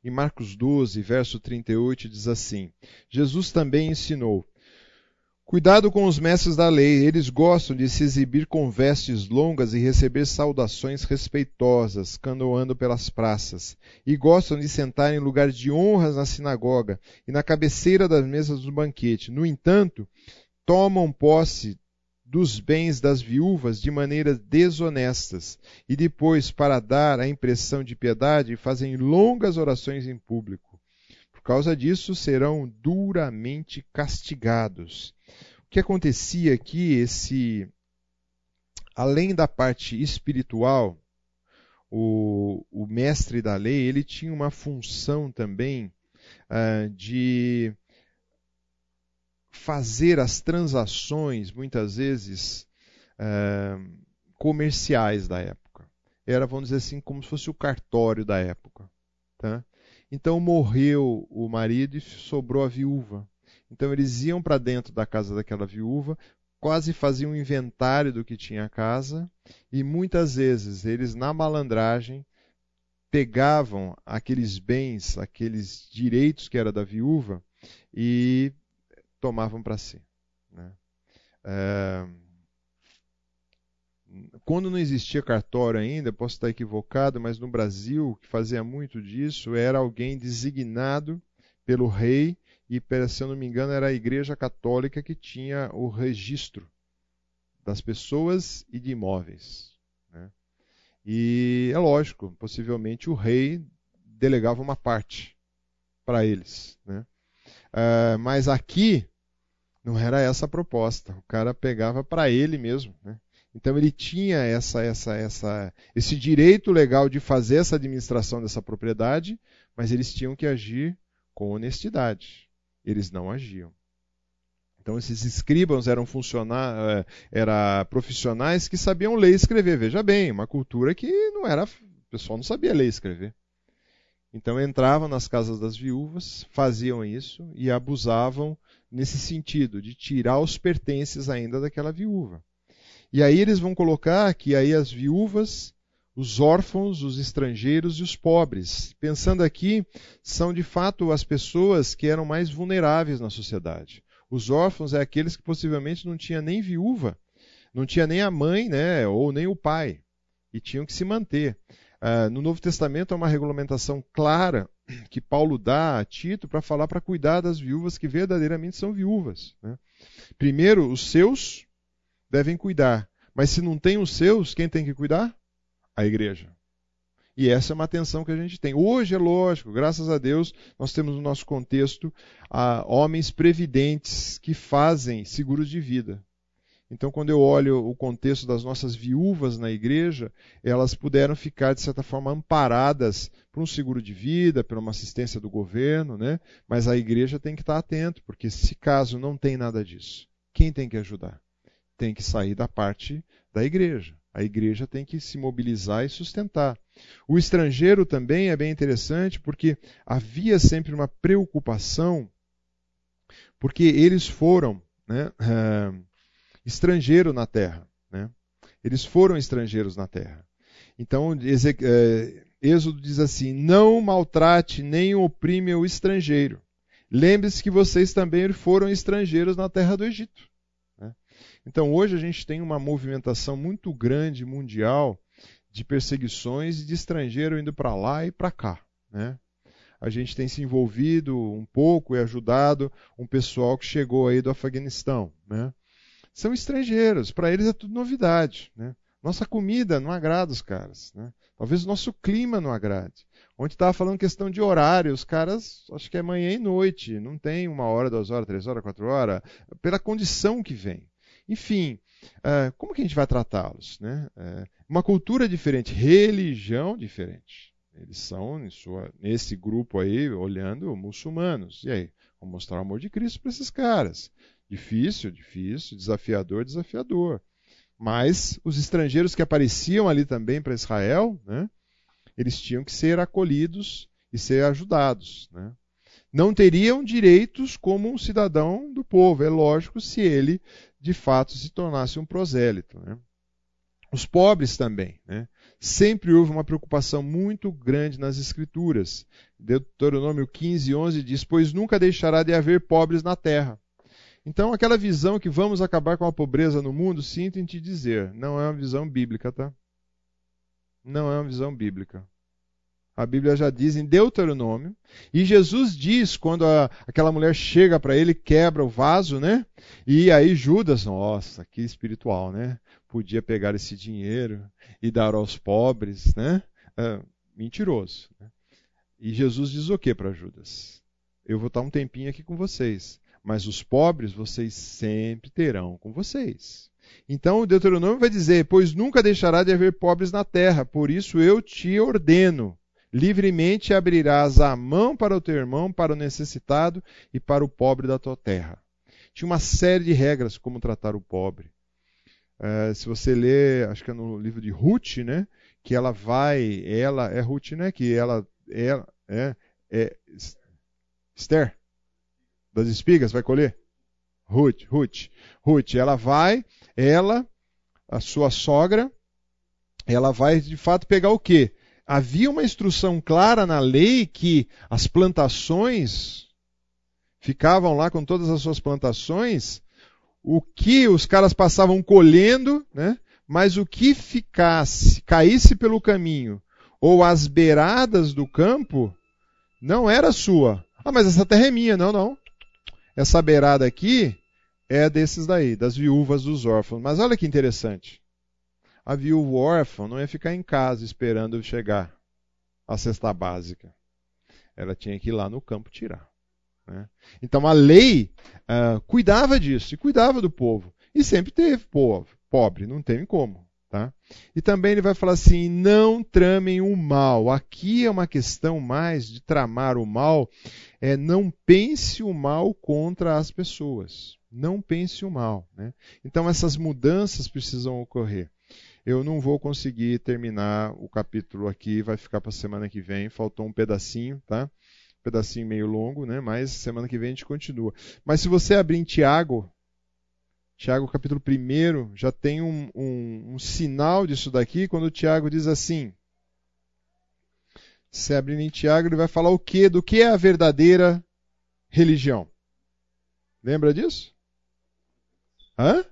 em Marcos 12, verso 38, diz assim: Jesus também ensinou: Cuidado com os mestres da lei, eles gostam de se exibir com vestes longas e receber saudações respeitosas, canoando pelas praças, e gostam de sentar em lugares de honras na sinagoga e na cabeceira das mesas do banquete. No entanto, tomam posse dos bens das viúvas de maneiras desonestas e depois, para dar a impressão de piedade, fazem longas orações em público. Por causa disso, serão duramente castigados. O que acontecia aqui, esse além da parte espiritual, o, o mestre da lei, ele tinha uma função também uh, de fazer as transações, muitas vezes, é, comerciais da época. Era, vamos dizer assim, como se fosse o cartório da época. Tá? Então morreu o marido e sobrou a viúva. Então eles iam para dentro da casa daquela viúva, quase faziam um inventário do que tinha a casa, e muitas vezes eles, na malandragem, pegavam aqueles bens, aqueles direitos que era da viúva, e tomavam para si. Né? É... Quando não existia cartório ainda, posso estar equivocado, mas no Brasil, que fazia muito disso era alguém designado pelo rei, e se eu não me engano era a Igreja Católica que tinha o registro das pessoas e de imóveis. Né? E é lógico, possivelmente o rei delegava uma parte para eles. Né? Uh, mas aqui não era essa a proposta. O cara pegava para ele mesmo. Né? Então ele tinha essa, essa, essa, esse direito legal de fazer essa administração dessa propriedade, mas eles tinham que agir com honestidade. Eles não agiam. Então esses escribas eram eh, era profissionais que sabiam ler e escrever. Veja bem, uma cultura que não era, o pessoal não sabia ler e escrever. Então entravam nas casas das viúvas, faziam isso e abusavam nesse sentido, de tirar os pertences ainda daquela viúva. E aí eles vão colocar que aí as viúvas, os órfãos, os estrangeiros e os pobres. Pensando aqui, são de fato as pessoas que eram mais vulneráveis na sociedade. Os órfãos é aqueles que possivelmente não tinha nem viúva, não tinha nem a mãe, né, ou nem o pai, e tinham que se manter. Uh, no Novo Testamento há uma regulamentação clara *clears throat* que Paulo dá a Tito para falar para cuidar das viúvas que verdadeiramente são viúvas. Né? Primeiro, os seus devem cuidar, mas se não tem os seus, quem tem que cuidar? A igreja. E essa é uma atenção que a gente tem. Hoje é lógico, graças a Deus, nós temos no nosso contexto ah, homens previdentes que fazem seguros de vida. Então, quando eu olho o contexto das nossas viúvas na igreja, elas puderam ficar, de certa forma, amparadas por um seguro de vida, por uma assistência do governo, né? mas a igreja tem que estar atento, porque se caso não tem nada disso, quem tem que ajudar? Tem que sair da parte da igreja. A igreja tem que se mobilizar e sustentar. O estrangeiro também é bem interessante, porque havia sempre uma preocupação, porque eles foram. Né, uh, estrangeiro na terra. Né? Eles foram estrangeiros na terra. Então, é, Êxodo diz assim: Não maltrate nem oprime o estrangeiro. Lembre-se que vocês também foram estrangeiros na terra do Egito. Né? Então, hoje a gente tem uma movimentação muito grande mundial de perseguições de estrangeiro indo para lá e para cá. Né? A gente tem se envolvido um pouco e ajudado um pessoal que chegou aí do Afeganistão. Né? São estrangeiros, para eles é tudo novidade. Né? Nossa comida não agrada os caras. Né? Talvez o nosso clima não agrade. Ontem estava falando questão de horário, os caras, acho que é manhã e noite, não tem uma hora, duas horas, três horas, quatro horas, pela condição que vem. Enfim, uh, como que a gente vai tratá-los? Né? Uh, uma cultura diferente, religião diferente. Eles são, sua, nesse grupo aí, olhando muçulmanos. E aí? Vamos mostrar o amor de Cristo para esses caras. Difícil, difícil, desafiador, desafiador. Mas os estrangeiros que apareciam ali também para Israel, né, eles tinham que ser acolhidos e ser ajudados. Né? Não teriam direitos como um cidadão do povo, é lógico, se ele de fato se tornasse um prosélito. Né? Os pobres também. Né? Sempre houve uma preocupação muito grande nas Escrituras. Deuteronômio 15, 11 diz: Pois nunca deixará de haver pobres na terra. Então, aquela visão que vamos acabar com a pobreza no mundo, sinto em te dizer, não é uma visão bíblica, tá? Não é uma visão bíblica. A Bíblia já diz em Deuteronômio, e Jesus diz quando a, aquela mulher chega para ele, quebra o vaso, né? E aí Judas, nossa, que espiritual, né? Podia pegar esse dinheiro e dar aos pobres, né? É, mentiroso. Né? E Jesus diz o que para Judas? Eu vou estar um tempinho aqui com vocês, mas os pobres vocês sempre terão com vocês. Então o Deuteronômio vai dizer: Pois nunca deixará de haver pobres na terra, por isso eu te ordeno. Livremente abrirás a mão para o teu irmão, para o necessitado e para o pobre da tua terra. Tinha uma série de regras como tratar o pobre. É, se você ler, acho que é no livro de Ruth, né? Que ela vai, ela é Ruth, né? Que ela, ela é, é Esther, das espigas, vai colher? Ruth, Ruth, Ruth, ela vai, ela, a sua sogra, ela vai de fato pegar o quê? Havia uma instrução clara na lei que as plantações ficavam lá com todas as suas plantações, o que os caras passavam colhendo, né? Mas o que ficasse, caísse pelo caminho ou às beiradas do campo, não era sua. Ah, mas essa terra é minha. Não, não. Essa beirada aqui é desses daí, das viúvas dos órfãos. Mas olha que interessante. A viúva órfã não ia ficar em casa esperando chegar a cesta básica. Ela tinha que ir lá no campo tirar. Né? Então a lei uh, cuidava disso e cuidava do povo. E sempre teve povo, pobre, não tem como. Tá? E também ele vai falar assim: não tramem o mal. Aqui é uma questão mais de tramar o mal, é não pense o mal contra as pessoas. Não pense o mal. Né? Então essas mudanças precisam ocorrer. Eu não vou conseguir terminar o capítulo aqui, vai ficar para a semana que vem, faltou um pedacinho, tá? Um pedacinho meio longo, né? Mas semana que vem a gente continua. Mas se você abrir em Tiago, Tiago capítulo 1 já tem um, um, um, sinal disso daqui, quando Tiago diz assim. Se abrir em Tiago, ele vai falar o que? Do que é a verdadeira religião? Lembra disso? Hã?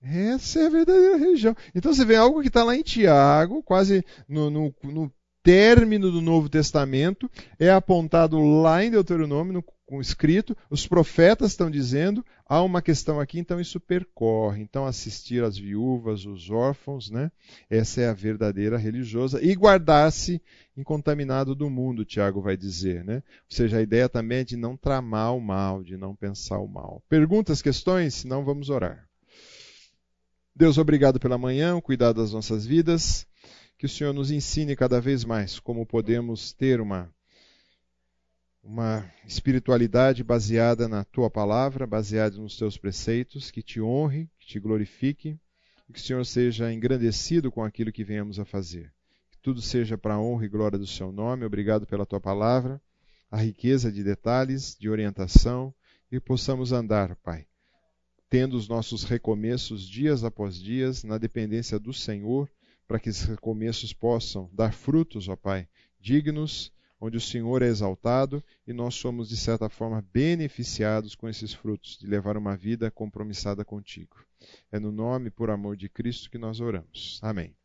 Essa é a verdadeira religião. Então você vê algo que está lá em Tiago, quase no, no, no, término do Novo Testamento, é apontado lá em Deuteronômio, no com escrito, os profetas estão dizendo, há uma questão aqui, então isso percorre. Então, assistir às viúvas, os órfãos, né? Essa é a verdadeira religiosa. E guardar-se incontaminado do mundo, Tiago vai dizer, né? Ou seja, a ideia também é de não tramar o mal, de não pensar o mal. Perguntas, questões? Se não, vamos orar. Deus, obrigado pela manhã, o cuidado das nossas vidas. Que o Senhor nos ensine cada vez mais como podemos ter uma uma espiritualidade baseada na tua palavra, baseada nos teus preceitos, que te honre, que te glorifique, e que o Senhor seja engrandecido com aquilo que venhamos a fazer. Que tudo seja para a honra e glória do seu nome. Obrigado pela tua palavra, a riqueza de detalhes, de orientação, e possamos andar, Pai, tendo os nossos recomeços dias após dias na dependência do Senhor, para que esses recomeços possam dar frutos, ó Pai, dignos onde o Senhor é exaltado e nós somos, de certa forma, beneficiados com esses frutos, de levar uma vida compromissada contigo. É no nome, por amor de Cristo, que nós oramos. Amém.